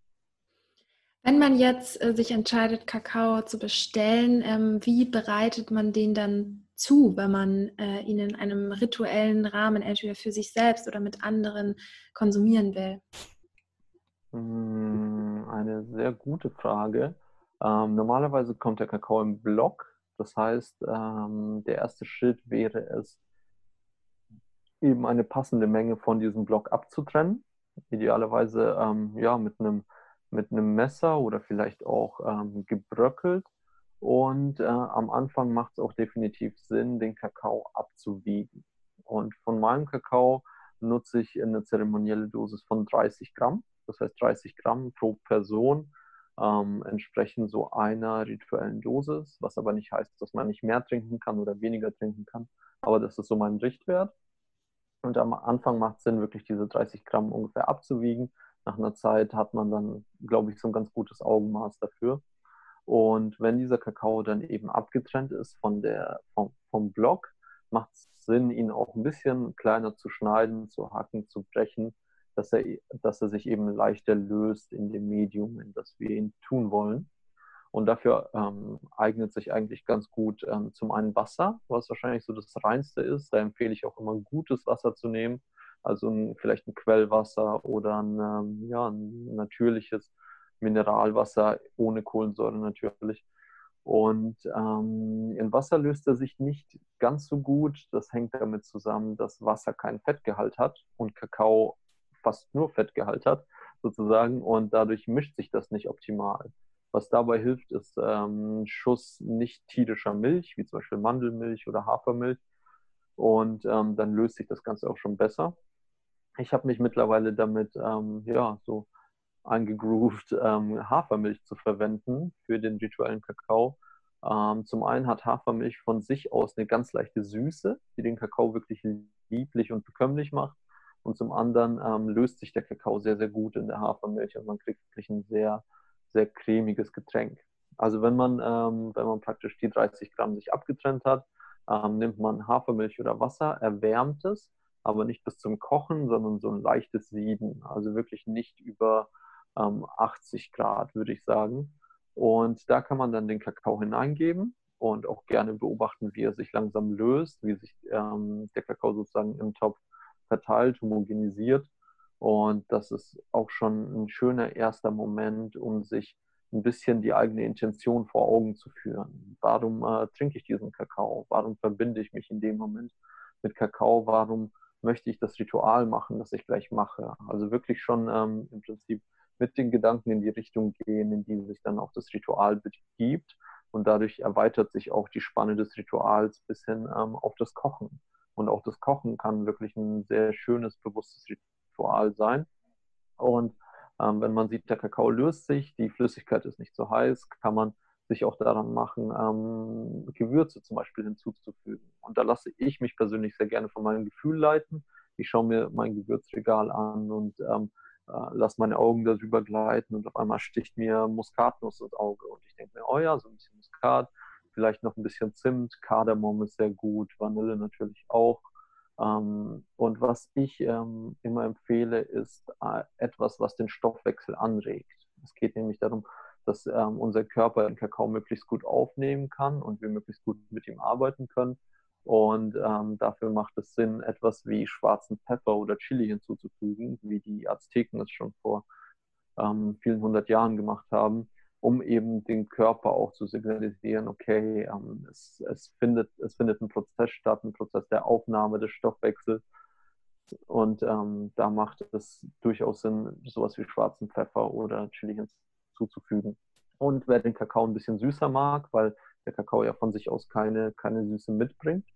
Wenn man jetzt äh, sich entscheidet, Kakao zu bestellen, ähm, wie bereitet man den dann zu, wenn man äh, ihn in einem rituellen Rahmen entweder für sich selbst oder mit anderen konsumieren will? Hm, eine sehr gute Frage. Ähm, normalerweise kommt der Kakao im Block. Das heißt, ähm, der erste Schritt wäre es, eben eine passende Menge von diesem Block abzutrennen. Idealerweise ähm, ja, mit einem mit einem Messer oder vielleicht auch ähm, gebröckelt. Und äh, am Anfang macht es auch definitiv Sinn, den Kakao abzuwiegen. Und von meinem Kakao nutze ich eine zeremonielle Dosis von 30 Gramm. Das heißt 30 Gramm pro Person ähm, entsprechen so einer rituellen Dosis, was aber nicht heißt, dass man nicht mehr trinken kann oder weniger trinken kann. Aber das ist so mein Richtwert. Und am Anfang macht es Sinn, wirklich diese 30 Gramm ungefähr abzuwiegen nach einer Zeit hat man dann, glaube ich, so ein ganz gutes Augenmaß dafür. Und wenn dieser Kakao dann eben abgetrennt ist von der, vom, vom Block, macht es Sinn, ihn auch ein bisschen kleiner zu schneiden, zu hacken, zu brechen, dass er, dass er sich eben leichter löst in dem Medium, in das wir ihn tun wollen. Und dafür ähm, eignet sich eigentlich ganz gut ähm, zum einen Wasser, was wahrscheinlich so das Reinste ist. Da empfehle ich auch immer gutes Wasser zu nehmen also ein, vielleicht ein Quellwasser oder ein, ähm, ja, ein natürliches Mineralwasser ohne Kohlensäure natürlich. Und ähm, in Wasser löst er sich nicht ganz so gut. Das hängt damit zusammen, dass Wasser keinen Fettgehalt hat und Kakao fast nur Fettgehalt hat, sozusagen. Und dadurch mischt sich das nicht optimal. Was dabei hilft, ist ähm, Schuss nicht tierischer Milch, wie zum Beispiel Mandelmilch oder Hafermilch. Und ähm, dann löst sich das Ganze auch schon besser ich habe mich mittlerweile damit ähm, ja, so eingegroovt, ähm, Hafermilch zu verwenden für den rituellen Kakao. Ähm, zum einen hat Hafermilch von sich aus eine ganz leichte Süße, die den Kakao wirklich lieblich und bekömmlich macht. Und zum anderen ähm, löst sich der Kakao sehr, sehr gut in der Hafermilch und man kriegt wirklich ein sehr, sehr cremiges Getränk. Also wenn man, ähm, wenn man praktisch die 30 Gramm sich abgetrennt hat, ähm, nimmt man Hafermilch oder Wasser, erwärmt es aber nicht bis zum Kochen, sondern so ein leichtes Sieden. Also wirklich nicht über ähm, 80 Grad, würde ich sagen. Und da kann man dann den Kakao hineingeben und auch gerne beobachten, wie er sich langsam löst, wie sich ähm, der Kakao sozusagen im Topf verteilt, homogenisiert. Und das ist auch schon ein schöner erster Moment, um sich ein bisschen die eigene Intention vor Augen zu führen. Warum äh, trinke ich diesen Kakao? Warum verbinde ich mich in dem Moment mit Kakao? Warum möchte ich das Ritual machen, das ich gleich mache. Also wirklich schon ähm, im Prinzip mit den Gedanken in die Richtung gehen, in die sich dann auch das Ritual begibt. Und dadurch erweitert sich auch die Spanne des Rituals bis hin ähm, auf das Kochen. Und auch das Kochen kann wirklich ein sehr schönes, bewusstes Ritual sein. Und ähm, wenn man sieht, der Kakao löst sich, die Flüssigkeit ist nicht so heiß, kann man sich auch daran machen, ähm, Gewürze zum Beispiel hinzuzufügen. Und da lasse ich mich persönlich sehr gerne von meinem Gefühl leiten. Ich schaue mir mein Gewürzregal an und ähm, äh, lasse meine Augen darüber gleiten und auf einmal sticht mir Muskatnuss ins Auge und ich denke mir, oh ja, so ein bisschen Muskat, vielleicht noch ein bisschen Zimt, Kardamom ist sehr gut, Vanille natürlich auch. Ähm, und was ich ähm, immer empfehle, ist äh, etwas, was den Stoffwechsel anregt. Es geht nämlich darum, dass ähm, unser Körper den Kakao möglichst gut aufnehmen kann und wir möglichst gut mit ihm arbeiten können. Und ähm, dafür macht es Sinn, etwas wie schwarzen Pfeffer oder Chili hinzuzufügen, wie die Azteken es schon vor ähm, vielen hundert Jahren gemacht haben, um eben den Körper auch zu signalisieren, okay, ähm, es, es, findet, es findet ein Prozess statt, ein Prozess der Aufnahme des Stoffwechsels. Und ähm, da macht es durchaus Sinn, sowas wie schwarzen Pfeffer oder Chili hinzuzufügen zuzufügen. Und wer den Kakao ein bisschen süßer mag, weil der Kakao ja von sich aus keine, keine Süße mitbringt,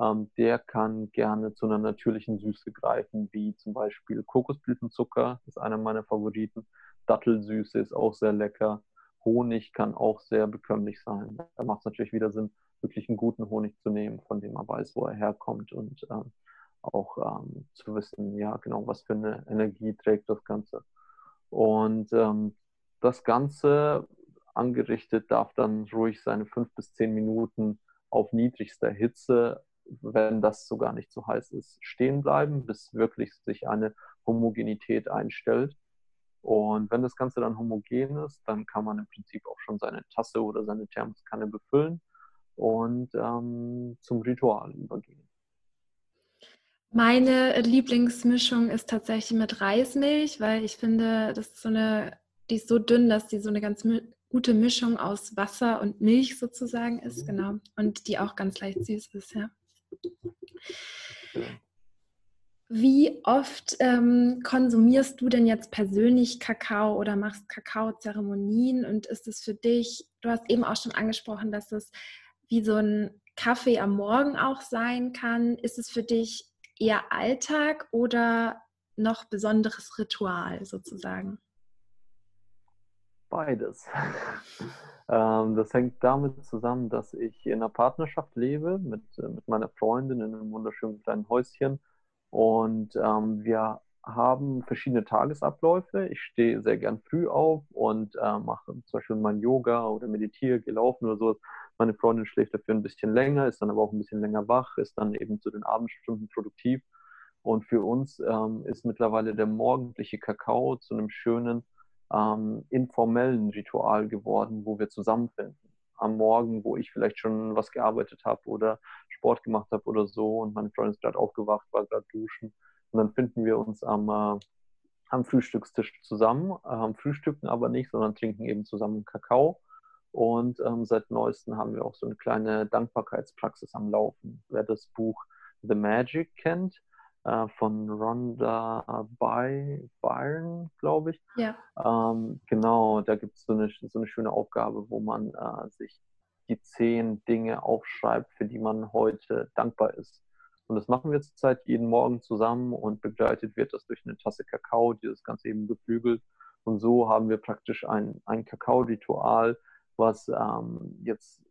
ähm, der kann gerne zu einer natürlichen Süße greifen, wie zum Beispiel Kokosblütenzucker, ist einer meiner Favoriten. Dattelsüße ist auch sehr lecker. Honig kann auch sehr bekömmlich sein. Da macht es natürlich wieder Sinn, wirklich einen guten Honig zu nehmen, von dem man weiß, wo er herkommt und ähm, auch ähm, zu wissen, ja, genau, was für eine Energie trägt das Ganze. Und ähm, das Ganze angerichtet darf dann ruhig seine fünf bis zehn Minuten auf niedrigster Hitze, wenn das sogar nicht zu heiß ist, stehen bleiben, bis wirklich sich eine Homogenität einstellt. Und wenn das Ganze dann homogen ist, dann kann man im Prinzip auch schon seine Tasse oder seine Thermoskanne befüllen und ähm, zum Ritual übergehen. Meine Lieblingsmischung ist tatsächlich mit Reismilch, weil ich finde, das ist so eine, die ist so dünn, dass die so eine ganz gute Mischung aus Wasser und Milch sozusagen ist, mhm. genau. Und die auch ganz leicht süß ist, ja. Wie oft ähm, konsumierst du denn jetzt persönlich Kakao oder machst Kakao-Zeremonien? Und ist es für dich, du hast eben auch schon angesprochen, dass es wie so ein Kaffee am Morgen auch sein kann. Ist es für dich eher Alltag oder noch besonderes Ritual sozusagen? Beides. Ähm, das hängt damit zusammen, dass ich in einer Partnerschaft lebe mit, äh, mit meiner Freundin in einem wunderschönen kleinen Häuschen. Und ähm, wir haben verschiedene Tagesabläufe. Ich stehe sehr gern früh auf und äh, mache zum Beispiel mein Yoga oder meditiere, gehe laufen oder so. Meine Freundin schläft dafür ein bisschen länger, ist dann aber auch ein bisschen länger wach, ist dann eben zu den Abendstunden produktiv. Und für uns ähm, ist mittlerweile der morgendliche Kakao zu einem schönen ähm, informellen Ritual geworden, wo wir zusammenfinden. Am Morgen, wo ich vielleicht schon was gearbeitet habe oder Sport gemacht habe oder so und meine Freundin ist gerade aufgewacht, war gerade duschen. Und dann finden wir uns am, äh, am Frühstückstisch zusammen, äh, frühstücken aber nicht, sondern trinken eben zusammen Kakao. Und ähm, seit neuestem haben wir auch so eine kleine Dankbarkeitspraxis am Laufen. Wer das Buch The Magic kennt, äh, von Rhonda By Byron, glaube ich. Ja. Ähm, genau, da gibt es so eine, so eine schöne Aufgabe, wo man äh, sich die zehn Dinge aufschreibt, für die man heute dankbar ist. Und das machen wir zurzeit jeden Morgen zusammen und begleitet wird das durch eine Tasse Kakao, die das Ganze eben beflügelt. Und so haben wir praktisch ein, ein Kakao-Ritual, was ähm, jetzt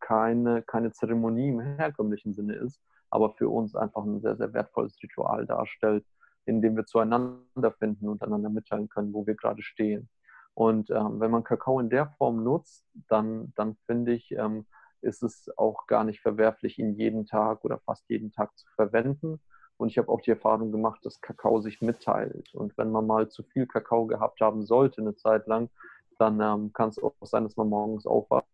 keine, keine Zeremonie im herkömmlichen Sinne ist, aber für uns einfach ein sehr, sehr wertvolles Ritual darstellt, in dem wir zueinander finden und einander mitteilen können, wo wir gerade stehen. Und ähm, wenn man Kakao in der Form nutzt, dann, dann finde ich, ähm, ist es auch gar nicht verwerflich, ihn jeden Tag oder fast jeden Tag zu verwenden. Und ich habe auch die Erfahrung gemacht, dass Kakao sich mitteilt. Und wenn man mal zu viel Kakao gehabt haben sollte, eine Zeit lang, dann ähm, kann es auch sein, dass man morgens aufwacht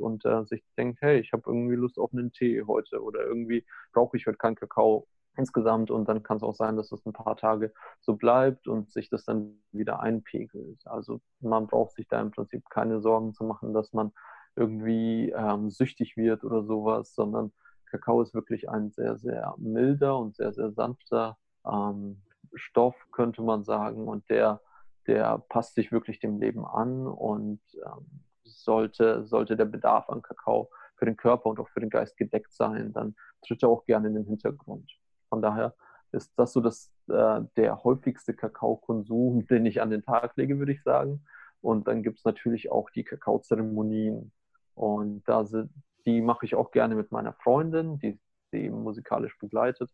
und äh, sich denkt, hey, ich habe irgendwie Lust auf einen Tee heute oder irgendwie brauche ich heute keinen Kakao insgesamt und dann kann es auch sein, dass es ein paar Tage so bleibt und sich das dann wieder einpegelt. Also man braucht sich da im Prinzip keine Sorgen zu machen, dass man irgendwie ähm, süchtig wird oder sowas, sondern Kakao ist wirklich ein sehr, sehr milder und sehr, sehr sanfter ähm, Stoff, könnte man sagen, und der, der passt sich wirklich dem Leben an und ähm, sollte, sollte der Bedarf an Kakao für den Körper und auch für den Geist gedeckt sein, dann tritt er auch gerne in den Hintergrund. Von daher ist das so das, äh, der häufigste Kakaokonsum, den ich an den Tag lege, würde ich sagen. Und dann gibt es natürlich auch die Kakaozeremonien. Und da sind, die mache ich auch gerne mit meiner Freundin, die sie eben musikalisch begleitet.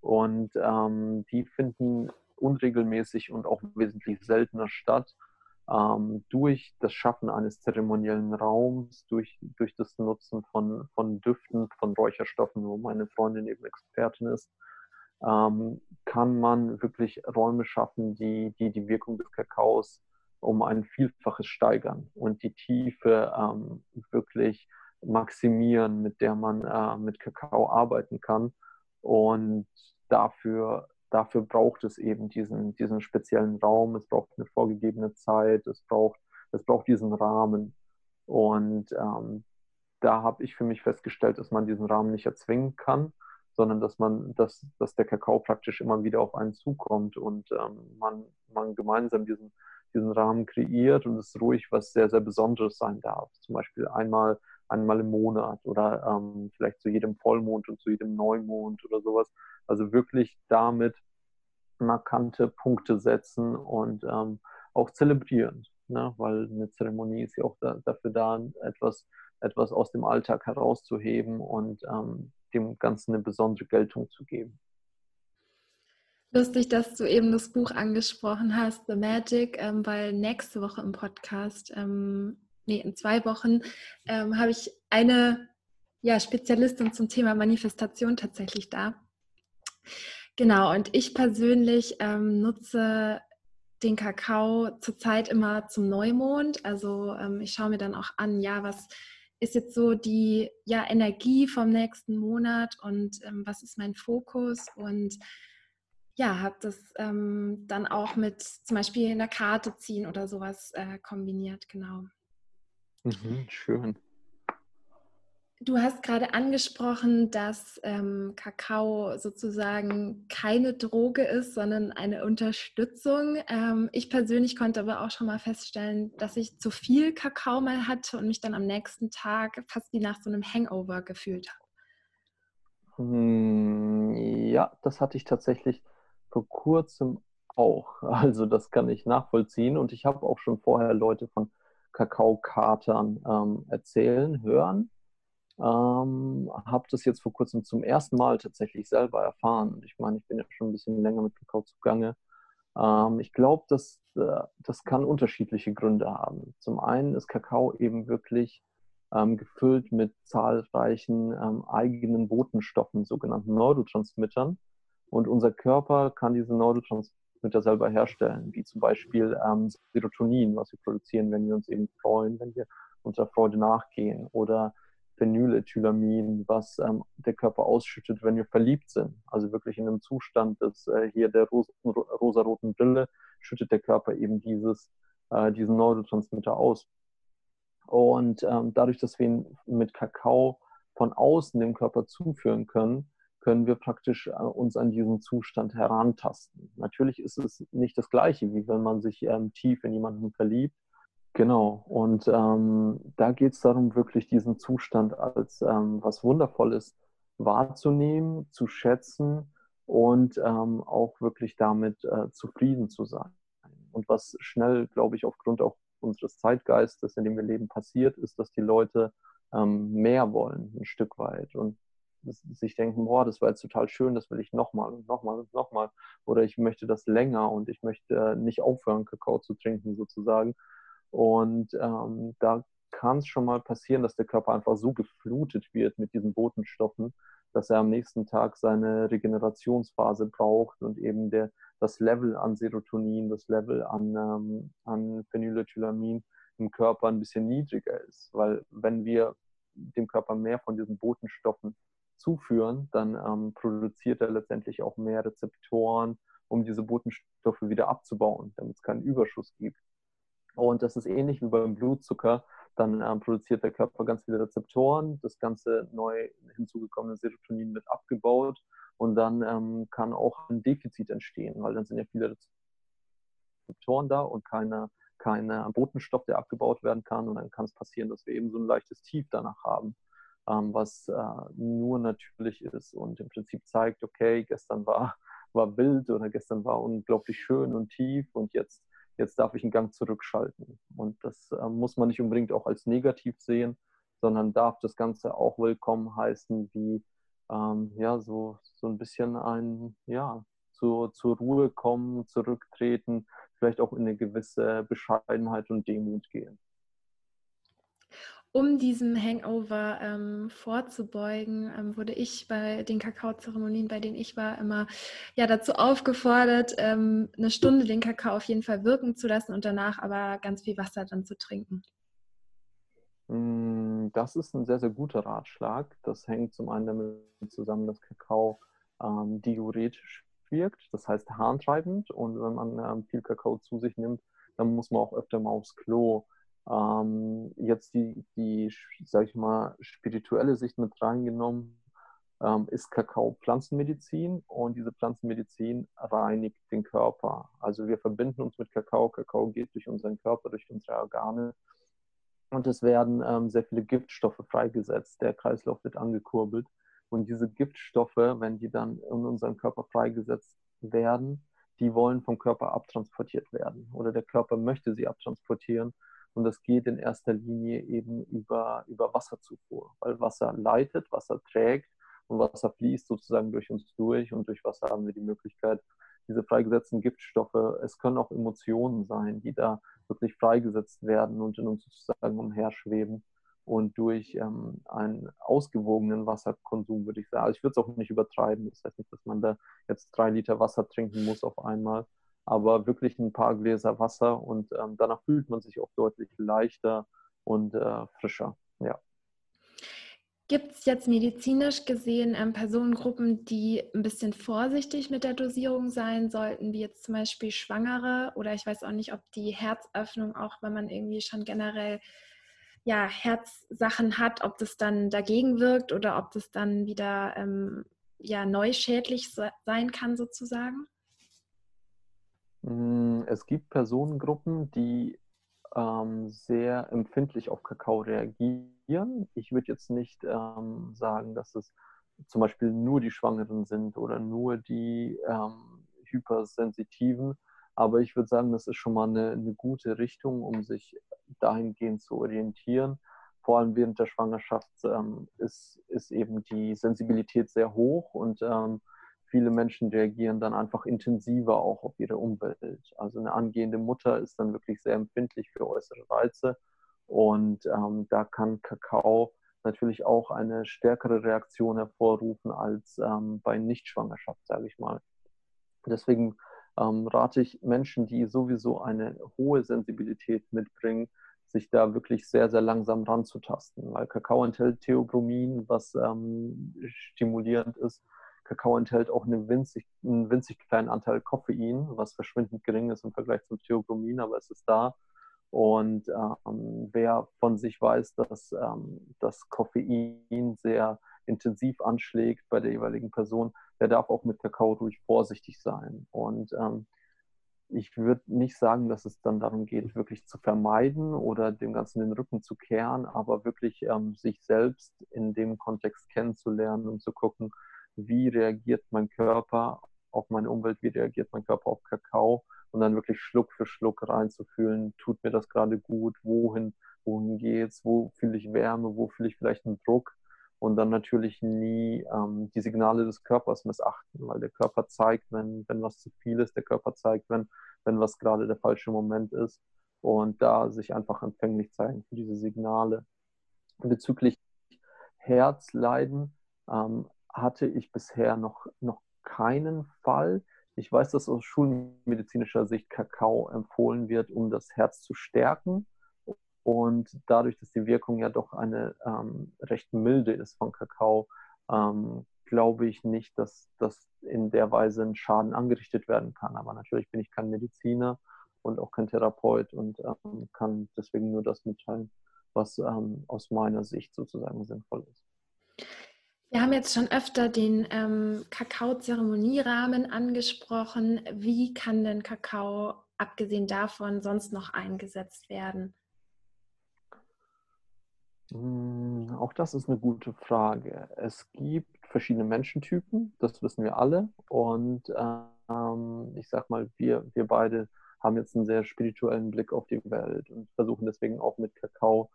Und ähm, die finden unregelmäßig und auch wesentlich seltener statt ähm, durch das Schaffen eines zeremoniellen Raums, durch, durch das Nutzen von, von Düften, von Räucherstoffen, wo meine Freundin eben Expertin ist, ähm, kann man wirklich Räume schaffen, die, die die Wirkung des Kakaos um ein Vielfaches steigern und die Tiefe ähm, wirklich maximieren, mit der man äh, mit Kakao arbeiten kann. Und dafür dafür braucht es eben diesen, diesen speziellen Raum, es braucht eine vorgegebene Zeit, es braucht, es braucht diesen Rahmen. Und ähm, da habe ich für mich festgestellt, dass man diesen Rahmen nicht erzwingen kann, sondern dass man, dass, dass der Kakao praktisch immer wieder auf einen zukommt und ähm, man, man gemeinsam diesen, diesen Rahmen kreiert und es ruhig was sehr, sehr Besonderes sein darf. Zum Beispiel einmal, einmal im Monat oder ähm, vielleicht zu jedem Vollmond und zu jedem Neumond oder sowas. Also wirklich damit markante Punkte setzen und ähm, auch zelebrieren. ne? weil eine Zeremonie ist ja auch da, dafür da, etwas, etwas aus dem Alltag herauszuheben und ähm, dem Ganzen eine besondere Geltung zu geben. Lustig, dass du eben das Buch angesprochen hast, The Magic, ähm, weil nächste Woche im Podcast, ähm, nee, in zwei Wochen, ähm, habe ich eine ja, Spezialistin zum Thema Manifestation tatsächlich da. Genau, und ich persönlich ähm, nutze den Kakao zurzeit immer zum Neumond. Also ähm, ich schaue mir dann auch an, ja, was ist jetzt so die ja, Energie vom nächsten Monat und ähm, was ist mein Fokus und ja, habe das ähm, dann auch mit zum Beispiel einer Karte ziehen oder sowas äh, kombiniert, genau. Mhm, schön. Du hast gerade angesprochen, dass ähm, Kakao sozusagen keine Droge ist, sondern eine Unterstützung. Ähm, ich persönlich konnte aber auch schon mal feststellen, dass ich zu viel Kakao mal hatte und mich dann am nächsten Tag fast wie nach so einem Hangover gefühlt habe. Hm, ja, das hatte ich tatsächlich vor kurzem auch. Also das kann ich nachvollziehen und ich habe auch schon vorher Leute von Kakaokatern ähm, erzählen hören ähm, habe das jetzt vor kurzem zum ersten Mal tatsächlich selber erfahren. Und ich meine, ich bin ja schon ein bisschen länger mit Kakao zugange. Ähm, ich glaube, dass äh, das kann unterschiedliche Gründe haben. Zum einen ist Kakao eben wirklich ähm, gefüllt mit zahlreichen ähm, eigenen Botenstoffen, sogenannten Neurotransmittern. Und unser Körper kann diese Neurotransmitter selber herstellen, wie zum Beispiel ähm, Serotonin, was wir produzieren, wenn wir uns eben freuen, wenn wir unserer Freude nachgehen, oder Phenylethylamin, was ähm, der Körper ausschüttet, wenn wir verliebt sind. Also wirklich in einem Zustand des äh, hier der ros rosaroten Brille schüttet der Körper eben dieses, äh, diesen Neurotransmitter aus. Und ähm, dadurch, dass wir ihn mit Kakao von außen dem Körper zuführen können, können wir praktisch äh, uns an diesen Zustand herantasten. Natürlich ist es nicht das Gleiche, wie wenn man sich ähm, tief in jemanden verliebt Genau, und ähm, da geht es darum, wirklich diesen Zustand als ähm, was Wundervolles wahrzunehmen, zu schätzen und ähm, auch wirklich damit äh, zufrieden zu sein. Und was schnell, glaube ich, aufgrund auch unseres Zeitgeistes, in dem wir leben, passiert, ist, dass die Leute ähm, mehr wollen, ein Stück weit. Und sich denken, boah, das war jetzt total schön, das will ich nochmal und nochmal und nochmal. Oder ich möchte das länger und ich möchte nicht aufhören, Kakao zu trinken, sozusagen. Und ähm, da kann es schon mal passieren, dass der Körper einfach so geflutet wird mit diesen Botenstoffen, dass er am nächsten Tag seine Regenerationsphase braucht und eben der, das Level an Serotonin, das Level an, ähm, an Phenylethylamin im Körper ein bisschen niedriger ist. Weil wenn wir dem Körper mehr von diesen Botenstoffen zuführen, dann ähm, produziert er letztendlich auch mehr Rezeptoren, um diese Botenstoffe wieder abzubauen, damit es keinen Überschuss gibt. Und das ist ähnlich wie beim Blutzucker. Dann ähm, produziert der Körper ganz viele Rezeptoren, das ganze neu hinzugekommene Serotonin wird abgebaut und dann ähm, kann auch ein Defizit entstehen, weil dann sind ja viele Rezeptoren da und keine, keine Botenstoff, der abgebaut werden kann. Und dann kann es passieren, dass wir eben so ein leichtes Tief danach haben, was äh, nur natürlich ist und im Prinzip zeigt, okay, gestern war, war wild oder gestern war unglaublich schön und tief und jetzt jetzt darf ich einen Gang zurückschalten. Und das äh, muss man nicht unbedingt auch als negativ sehen, sondern darf das Ganze auch willkommen heißen, wie ähm, ja, so, so ein bisschen ein, ja, zur, zur Ruhe kommen, zurücktreten, vielleicht auch in eine gewisse Bescheidenheit und Demut gehen um diesem Hangover ähm, vorzubeugen, ähm, wurde ich bei den Kakaozeremonien, bei denen ich war, immer ja, dazu aufgefordert, ähm, eine Stunde den Kakao auf jeden Fall wirken zu lassen und danach aber ganz viel Wasser dann zu trinken. Mm, das ist ein sehr, sehr guter Ratschlag. Das hängt zum einen damit zusammen, dass Kakao ähm, diuretisch wirkt, das heißt harntreibend. Und wenn man ähm, viel Kakao zu sich nimmt, dann muss man auch öfter mal aufs Klo. Ähm, jetzt die, die, sag ich mal, spirituelle Sicht mit reingenommen, ähm, ist Kakao Pflanzenmedizin und diese Pflanzenmedizin reinigt den Körper. Also wir verbinden uns mit Kakao. Kakao geht durch unseren Körper, durch unsere Organe und es werden ähm, sehr viele Giftstoffe freigesetzt. Der Kreislauf wird angekurbelt und diese Giftstoffe, wenn die dann in unserem Körper freigesetzt werden, die wollen vom Körper abtransportiert werden oder der Körper möchte sie abtransportieren. Und das geht in erster Linie eben über, über Wasserzufuhr, weil Wasser leitet, Wasser trägt und Wasser fließt sozusagen durch uns durch und durch Wasser haben wir die Möglichkeit, diese freigesetzten Giftstoffe, es können auch Emotionen sein, die da wirklich freigesetzt werden und in uns sozusagen umherschweben. Und durch ähm, einen ausgewogenen Wasserkonsum würde ich sagen, also ich würde es auch nicht übertreiben, das heißt nicht, dass man da jetzt drei Liter Wasser trinken muss auf einmal, aber wirklich ein paar Gläser Wasser und ähm, danach fühlt man sich auch deutlich leichter und äh, frischer. Ja. Gibt es jetzt medizinisch gesehen ähm, Personengruppen, die ein bisschen vorsichtig mit der Dosierung sein sollten, wie jetzt zum Beispiel Schwangere oder ich weiß auch nicht, ob die Herzöffnung auch, wenn man irgendwie schon generell ja, Herzsachen hat, ob das dann dagegen wirkt oder ob das dann wieder ähm, ja, neu schädlich sein kann sozusagen? Hm, es gibt Personengruppen, die ähm, sehr empfindlich auf Kakao reagieren. Ich würde jetzt nicht ähm, sagen, dass es zum Beispiel nur die Schwangeren sind oder nur die ähm, Hypersensitiven, aber ich würde sagen, das ist schon mal eine, eine, gute Richtung, um sich dahingehend zu orientieren. Vor allem während der Schwangerschaft ähm, ist, ist eben die Sensibilität sehr hoch und ähm, viele Menschen reagieren dann einfach intensiver auch auf ihre Umwelt. Also eine angehende Mutter ist dann wirklich sehr empfindlich für äußere Reize und ähm, da kann Kakao natürlich auch eine stärkere Reaktion hervorrufen als ähm, bei Nichtschwangerschaft, sage ich mal. Deswegen ähm, rate ich Menschen, die sowieso eine hohe Sensibilität mitbringen, sich da wirklich sehr, sehr langsam ranzutasten, weil Kakao enthält Theobromin, was ähm, stimulierend ist Kakao enthält auch eine winzig, einen winzig kleinen Anteil Koffein, was verschwindend gering ist im Vergleich zum Theobromin, aber es ist da. Und ähm, wer von sich weiß, dass ähm, das Koffein sehr intensiv anschlägt bei der jeweiligen Person, der darf auch mit Kakao ruhig vorsichtig sein. Und ähm, ich würde nicht sagen, dass es dann darum geht, wirklich zu vermeiden oder dem Ganzen den Rücken zu kehren, aber wirklich ähm, sich selbst in dem Kontext kennenzulernen und zu gucken, wie reagiert mein Körper auf meine Umwelt, wie reagiert mein Körper auf Kakao und dann wirklich Schluck für Schluck reinzufühlen, tut mir das gerade gut, wohin, wohin geht's, wo fühle ich Wärme, wo fühle ich vielleicht einen Druck? Und dann natürlich nie ähm, die Signale des Körpers missachten, weil der Körper zeigt, wenn, wenn was zu viel ist, der Körper zeigt, wenn, wenn was gerade der falsche Moment ist. Und da sich einfach empfänglich zeigen für diese Signale. Bezüglich Herzleiden, ähm, hatte ich bisher noch, noch keinen Fall. Ich weiß, dass aus schulmedizinischer Sicht Kakao empfohlen wird, um das Herz zu stärken. Und dadurch, dass die Wirkung ja doch eine ähm, recht milde ist von Kakao, ähm, glaube ich nicht, dass das in der Weise ein Schaden angerichtet werden kann. Aber natürlich bin ich kein Mediziner und auch kein Therapeut und ähm, kann deswegen nur das mitteilen, was ähm, aus meiner Sicht sozusagen sinnvoll ist. Wir haben jetzt schon öfter den ähm, Kakao-Zeremonierahmen angesprochen. Wie kann denn Kakao, abgesehen davon, sonst noch eingesetzt werden? Hm, auch das ist eine gute Frage. Es gibt verschiedene Menschentypen, das wissen wir alle. Und ähm, ich sag mal, wir, wir beide haben jetzt einen sehr spirituellen Blick auf die Welt und versuchen deswegen auch mit Kakao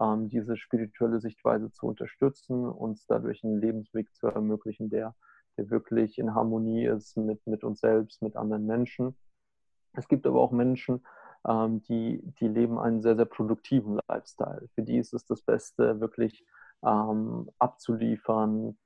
ähm, diese spirituelle Sichtweise zu unterstützen, uns dadurch einen Lebensweg zu ermöglichen, der, der wirklich in Harmonie ist mit, mit uns selbst, mit anderen Menschen. Es gibt aber auch Menschen, ähm, die, die leben einen sehr, sehr produktiven Lifestyle. Für die ist es das Beste, wirklich ähm, abzuliefern,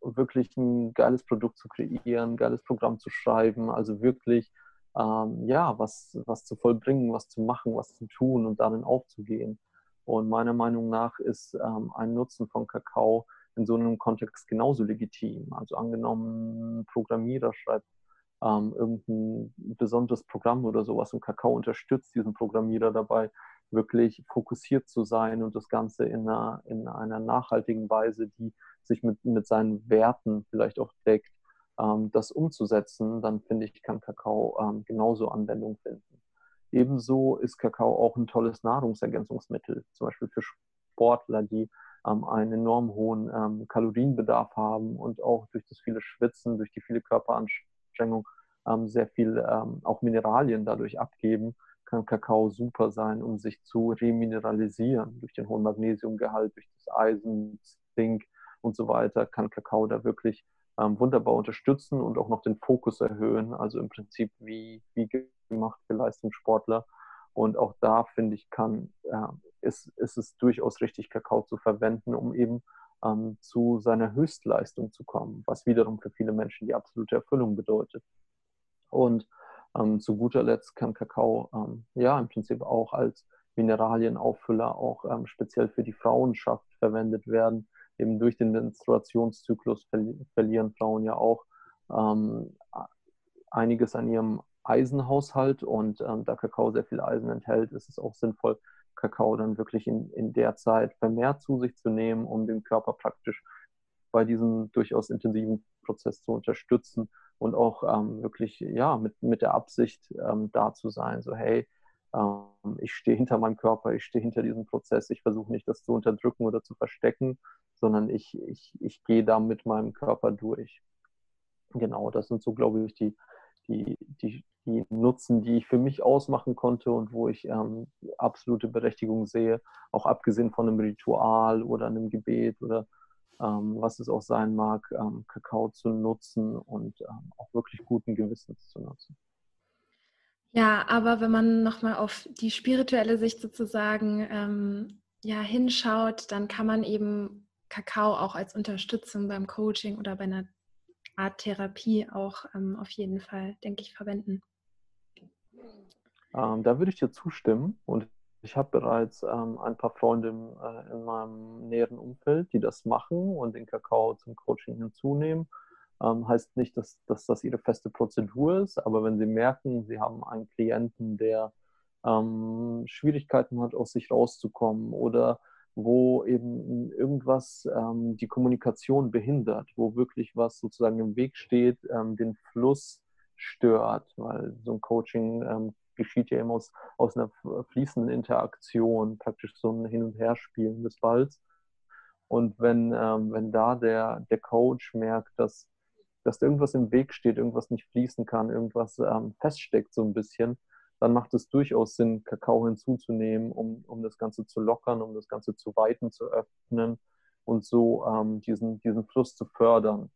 wirklich ein geiles Produkt zu kreieren, ein geiles Programm zu schreiben, also wirklich ähm, ja, was, was zu vollbringen, was zu machen, was zu tun und darin aufzugehen. Und meiner Meinung nach ist ähm, ein Nutzen von Kakao in so einem Kontext genauso legitim. Also angenommen, Programmierer schreibt ähm, irgendein besonderes Programm oder sowas und Kakao unterstützt diesen Programmierer dabei, wirklich fokussiert zu sein und das Ganze in einer, in einer nachhaltigen Weise, die sich mit, mit seinen Werten vielleicht auch deckt, ähm, das umzusetzen, dann finde ich, kann Kakao ähm, genauso Anwendung finden. Ebenso ist Kakao auch ein tolles Nahrungsergänzungsmittel, zum Beispiel für Sportler, die ähm, einen enorm hohen ähm, Kalorienbedarf haben und auch durch das viele Schwitzen, durch die viele Körperanstrengung ähm, sehr viel ähm, auch Mineralien dadurch abgeben, kann Kakao super sein, um sich zu remineralisieren. Durch den hohen Magnesiumgehalt, durch das Eisen, Zink und so weiter, kann Kakao da wirklich ähm, wunderbar unterstützen und auch noch den Fokus erhöhen. Also im Prinzip wie, wie gemacht für Leistungssportler. Und auch da, finde ich, kann, äh, ist, ist es durchaus richtig, Kakao zu verwenden, um eben ähm, zu seiner Höchstleistung zu kommen, was wiederum für viele Menschen die absolute Erfüllung bedeutet. Und ähm, zu guter Letzt kann Kakao ähm, ja im Prinzip auch als Mineralienauffüller auch ähm, speziell für die Frauenschaft verwendet werden. Eben durch den Menstruationszyklus verlieren Frauen ja auch ähm, einiges an ihrem Eisenhaushalt und ähm, da Kakao sehr viel Eisen enthält, ist es auch sinnvoll, Kakao dann wirklich in, in der Zeit vermehrt zu sich zu nehmen, um den Körper praktisch bei diesem durchaus intensiven Prozess zu unterstützen und auch ähm, wirklich ja mit, mit der Absicht ähm, da zu sein, so hey, ich stehe hinter meinem Körper, ich stehe hinter diesem Prozess, ich versuche nicht das zu unterdrücken oder zu verstecken, sondern ich, ich, ich gehe da mit meinem Körper durch. Genau, das sind so, glaube ich, die, die, die, die Nutzen, die ich für mich ausmachen konnte und wo ich ähm, absolute Berechtigung sehe, auch abgesehen von einem Ritual oder einem Gebet oder ähm, was es auch sein mag, ähm, Kakao zu nutzen und ähm, auch wirklich guten Gewissens zu nutzen. Ja, aber wenn man nochmal auf die spirituelle Sicht sozusagen ähm, ja, hinschaut, dann kann man eben Kakao auch als Unterstützung beim Coaching oder bei einer Art Therapie auch ähm, auf jeden Fall, denke ich, verwenden. Ähm, da würde ich dir zustimmen und ich habe bereits ähm, ein paar Freunde äh, in meinem näheren Umfeld, die das machen und den Kakao zum Coaching hinzunehmen. Ähm, heißt nicht, dass, dass das ihre feste Prozedur ist, aber wenn sie merken, sie haben einen Klienten, der ähm, Schwierigkeiten hat, aus sich rauszukommen oder wo eben irgendwas ähm, die Kommunikation behindert, wo wirklich was sozusagen im Weg steht, ähm, den Fluss stört, weil so ein Coaching ähm, geschieht ja immer aus, aus einer fließenden Interaktion, praktisch so ein Hin- und Herspielen des Balls. Und wenn, ähm, wenn da der, der Coach merkt, dass, dass irgendwas im Weg steht, irgendwas nicht fließen kann, irgendwas ähm, feststeckt so ein bisschen, dann macht es durchaus Sinn, Kakao hinzuzunehmen, um, um das Ganze zu lockern, um das Ganze zu weiten, zu öffnen und so ähm, diesen, diesen Fluss zu fördern.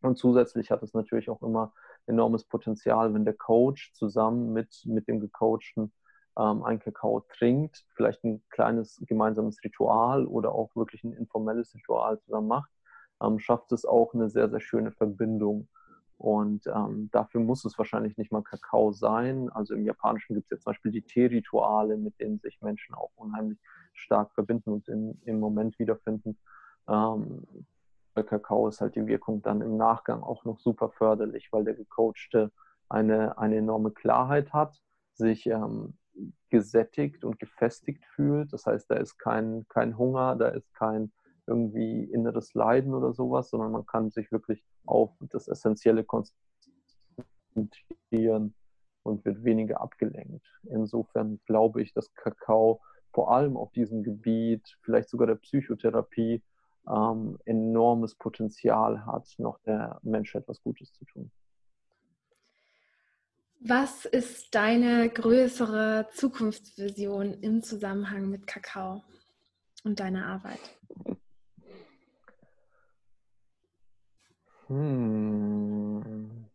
Und zusätzlich hat es natürlich auch immer enormes Potenzial, wenn der Coach zusammen mit, mit dem Gecoachten ähm, einen Kakao trinkt, vielleicht ein kleines gemeinsames Ritual oder auch wirklich ein informelles Ritual zusammen macht, ähm, schafft es auch eine sehr, sehr schöne Verbindung und ähm, dafür muss es wahrscheinlich nicht mal Kakao sein. Also im Japanischen gibt es ja zum Beispiel die Teerituale, mit denen sich Menschen auch unheimlich stark verbinden und in, im Moment wiederfinden. Ähm, bei Kakao ist halt die Wirkung dann im Nachgang auch noch super förderlich, weil der Gecoachte eine, eine enorme Klarheit hat, sich ähm, gesättigt und gefestigt fühlt. Das heißt, da ist kein, kein Hunger, da ist kein irgendwie inneres Leiden oder sowas, sondern man kann sich wirklich auf das Essentielle konzentrieren und wird weniger abgelenkt. Insofern glaube ich, dass Kakao vor allem auf diesem Gebiet, vielleicht sogar der Psychotherapie, ähm, enormes Potenzial hat, noch der Menschheit etwas Gutes zu tun. Was ist deine größere Zukunftsvision im Zusammenhang mit Kakao und deiner Arbeit? Hm,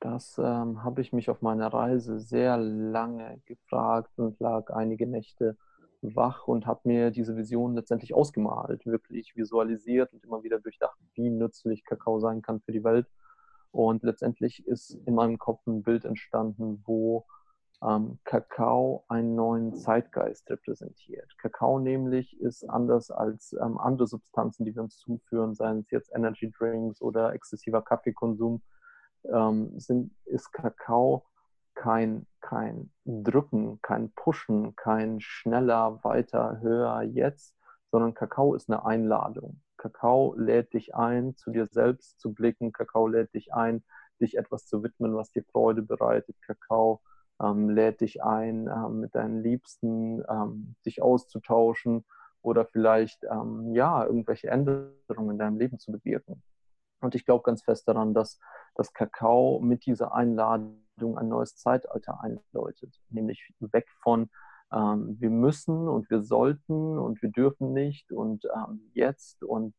das ähm, habe ich mich auf meiner Reise sehr lange gefragt und lag einige Nächte wach und habe mir diese Vision letztendlich ausgemalt, wirklich visualisiert und immer wieder durchdacht, wie nützlich Kakao sein kann für die Welt. Und letztendlich ist in meinem Kopf ein Bild entstanden, wo ähm, Kakao einen neuen Zeitgeist repräsentiert. Kakao nämlich ist anders als ähm, andere Substanzen, die wir uns zuführen, seien es jetzt Energy Drinks oder exzessiver Kaffeekonsum, ähm, sind, ist Kakao kein, kein Drücken, kein Pushen, kein schneller, weiter, höher, jetzt, sondern Kakao ist eine Einladung. Kakao lädt dich ein, zu dir selbst zu blicken. Kakao lädt dich ein, dich etwas zu widmen, was dir Freude bereitet. Kakao ähm, lädt dich ein, ähm, mit deinen Liebsten ähm, dich auszutauschen oder vielleicht ähm, ja irgendwelche Änderungen in deinem Leben zu bewirken. Und ich glaube ganz fest daran, dass das Kakao mit dieser Einladung ein neues Zeitalter einläutet, nämlich weg von ähm, wir müssen und wir sollten und wir dürfen nicht und ähm, jetzt und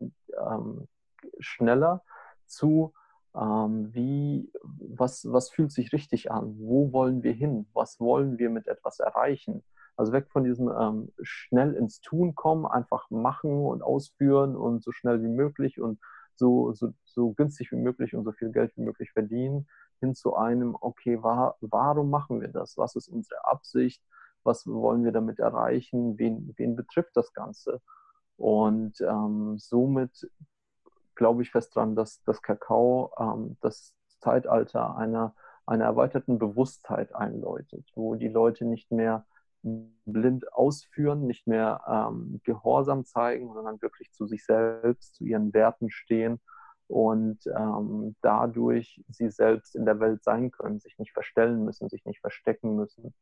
schneller zu ähm, wie, was, was fühlt sich richtig an, wo wollen wir hin, was wollen wir mit etwas erreichen. Also weg von diesem ähm, schnell ins Tun kommen, einfach machen und ausführen und so schnell wie möglich und so, so, so günstig wie möglich und so viel Geld wie möglich verdienen, hin zu einem, okay, war, warum machen wir das? Was ist unsere Absicht? Was wollen wir damit erreichen? Wen, wen betrifft das Ganze? Und ähm, somit glaube ich fest daran, dass das Kakao ähm, das Zeitalter einer, einer erweiterten Bewusstheit einläutet, wo die Leute nicht mehr blind ausführen, nicht mehr ähm, Gehorsam zeigen, sondern wirklich zu sich selbst, zu ihren Werten stehen und ähm, dadurch sie selbst in der Welt sein können, sich nicht verstellen müssen, sich nicht verstecken müssen.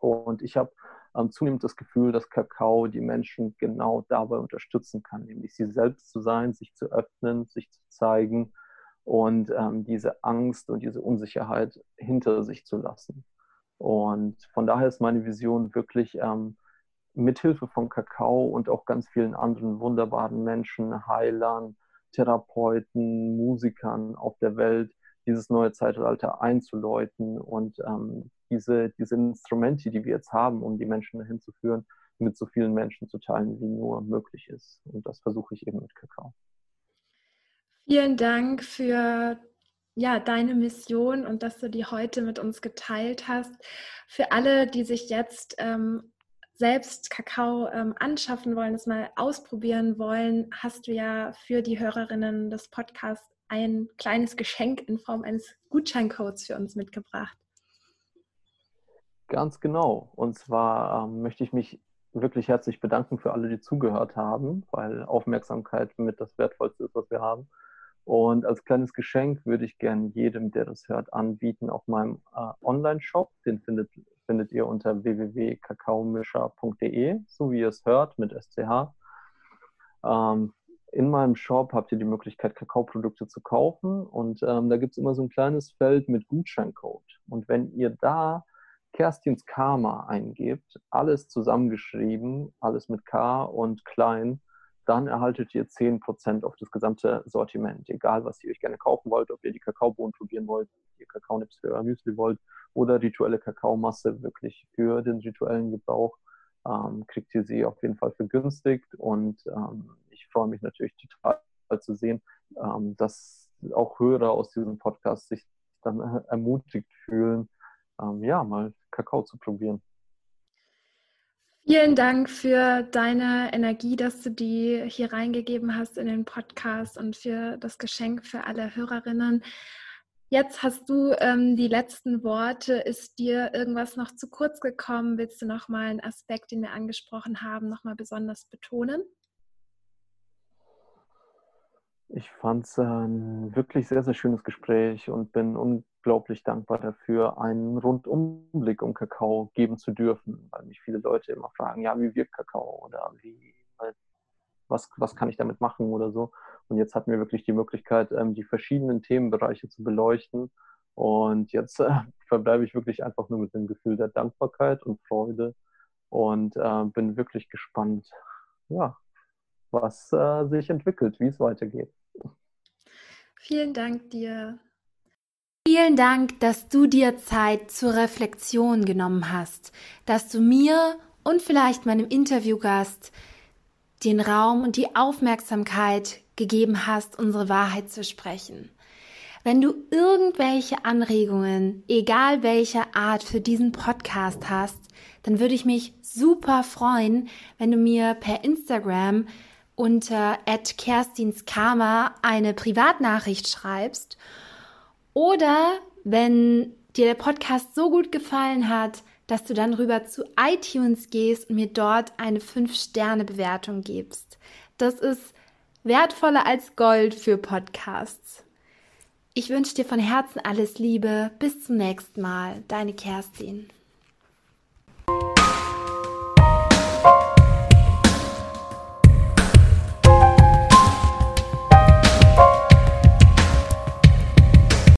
Und ich habe ähm, zunehmend das Gefühl, dass Kakao die Menschen genau dabei unterstützen kann, nämlich sie selbst zu sein, sich zu öffnen, sich zu zeigen und ähm, diese Angst und diese Unsicherheit hinter sich zu lassen. Und von daher ist meine Vision wirklich ähm, mithilfe von Kakao und auch ganz vielen anderen wunderbaren Menschen, Heilern, Therapeuten, Musikern auf der Welt, dieses neue Zeitalter einzuläuten und ähm, diese, diese Instrumente, die wir jetzt haben, um die Menschen dahin zu führen, mit so vielen Menschen zu teilen, wie nur möglich ist. Und das versuche ich eben mit Kakao. Vielen Dank für ja, deine Mission und dass du die heute mit uns geteilt hast. Für alle, die sich jetzt ähm, selbst Kakao ähm, anschaffen wollen, es mal ausprobieren wollen, hast du ja für die Hörerinnen des Podcasts ein kleines Geschenk in Form eines Gutscheincodes für uns mitgebracht. Ganz genau. Und zwar ähm, möchte ich mich wirklich herzlich bedanken für alle, die zugehört haben, weil Aufmerksamkeit mit das Wertvollste ist, was wir haben. Und als kleines Geschenk würde ich gerne jedem, der das hört, anbieten auf meinem äh, Online-Shop. Den findet, findet ihr unter www.kakaomischer.de, so wie ihr es hört, mit SCH. Ähm, in meinem Shop habt ihr die Möglichkeit, Kakaoprodukte zu kaufen. Und ähm, da gibt es immer so ein kleines Feld mit Gutscheincode. Und wenn ihr da Kerstins Karma eingebt, alles zusammengeschrieben, alles mit K und klein, dann erhaltet ihr 10% auf das gesamte Sortiment. Egal, was ihr euch gerne kaufen wollt, ob ihr die Kakaobohnen probieren wollt, ihr Kakaonips für euer Müsli wollt oder rituelle Kakaomasse wirklich für den rituellen Gebrauch, ähm, kriegt ihr sie auf jeden Fall vergünstigt. Und ähm, ich freue mich natürlich total zu sehen, ähm, dass auch Hörer aus diesem Podcast sich dann ermutigt fühlen, ähm, ja, mal Kakao zu probieren. Vielen Dank für deine Energie, dass du die hier reingegeben hast in den Podcast und für das Geschenk für alle Hörerinnen. Jetzt hast du ähm, die letzten Worte. Ist dir irgendwas noch zu kurz gekommen? Willst du noch mal einen Aspekt, den wir angesprochen haben, noch mal besonders betonen? Ich fand es ein wirklich sehr, sehr schönes Gespräch und bin unglaublich dankbar dafür, einen Rundumblick um Kakao geben zu dürfen, weil mich viele Leute immer fragen, ja, wie wirkt Kakao oder wie, was, was kann ich damit machen oder so. Und jetzt hatten wir wirklich die Möglichkeit, ähm, die verschiedenen Themenbereiche zu beleuchten. Und jetzt äh, verbleibe ich wirklich einfach nur mit dem Gefühl der Dankbarkeit und Freude und äh, bin wirklich gespannt, ja, was äh, sich entwickelt, wie es weitergeht. Vielen Dank dir. Vielen Dank, dass du dir Zeit zur Reflexion genommen hast, dass du mir und vielleicht meinem Interviewgast den Raum und die Aufmerksamkeit gegeben hast, unsere Wahrheit zu sprechen. Wenn du irgendwelche Anregungen, egal welcher Art, für diesen Podcast hast, dann würde ich mich super freuen, wenn du mir per Instagram unter @kerstinskarma eine Privatnachricht schreibst oder wenn dir der Podcast so gut gefallen hat, dass du dann rüber zu iTunes gehst und mir dort eine 5-Sterne-Bewertung gibst. Das ist wertvoller als Gold für Podcasts. Ich wünsche dir von Herzen alles Liebe. Bis zum nächsten Mal. Deine Kerstin.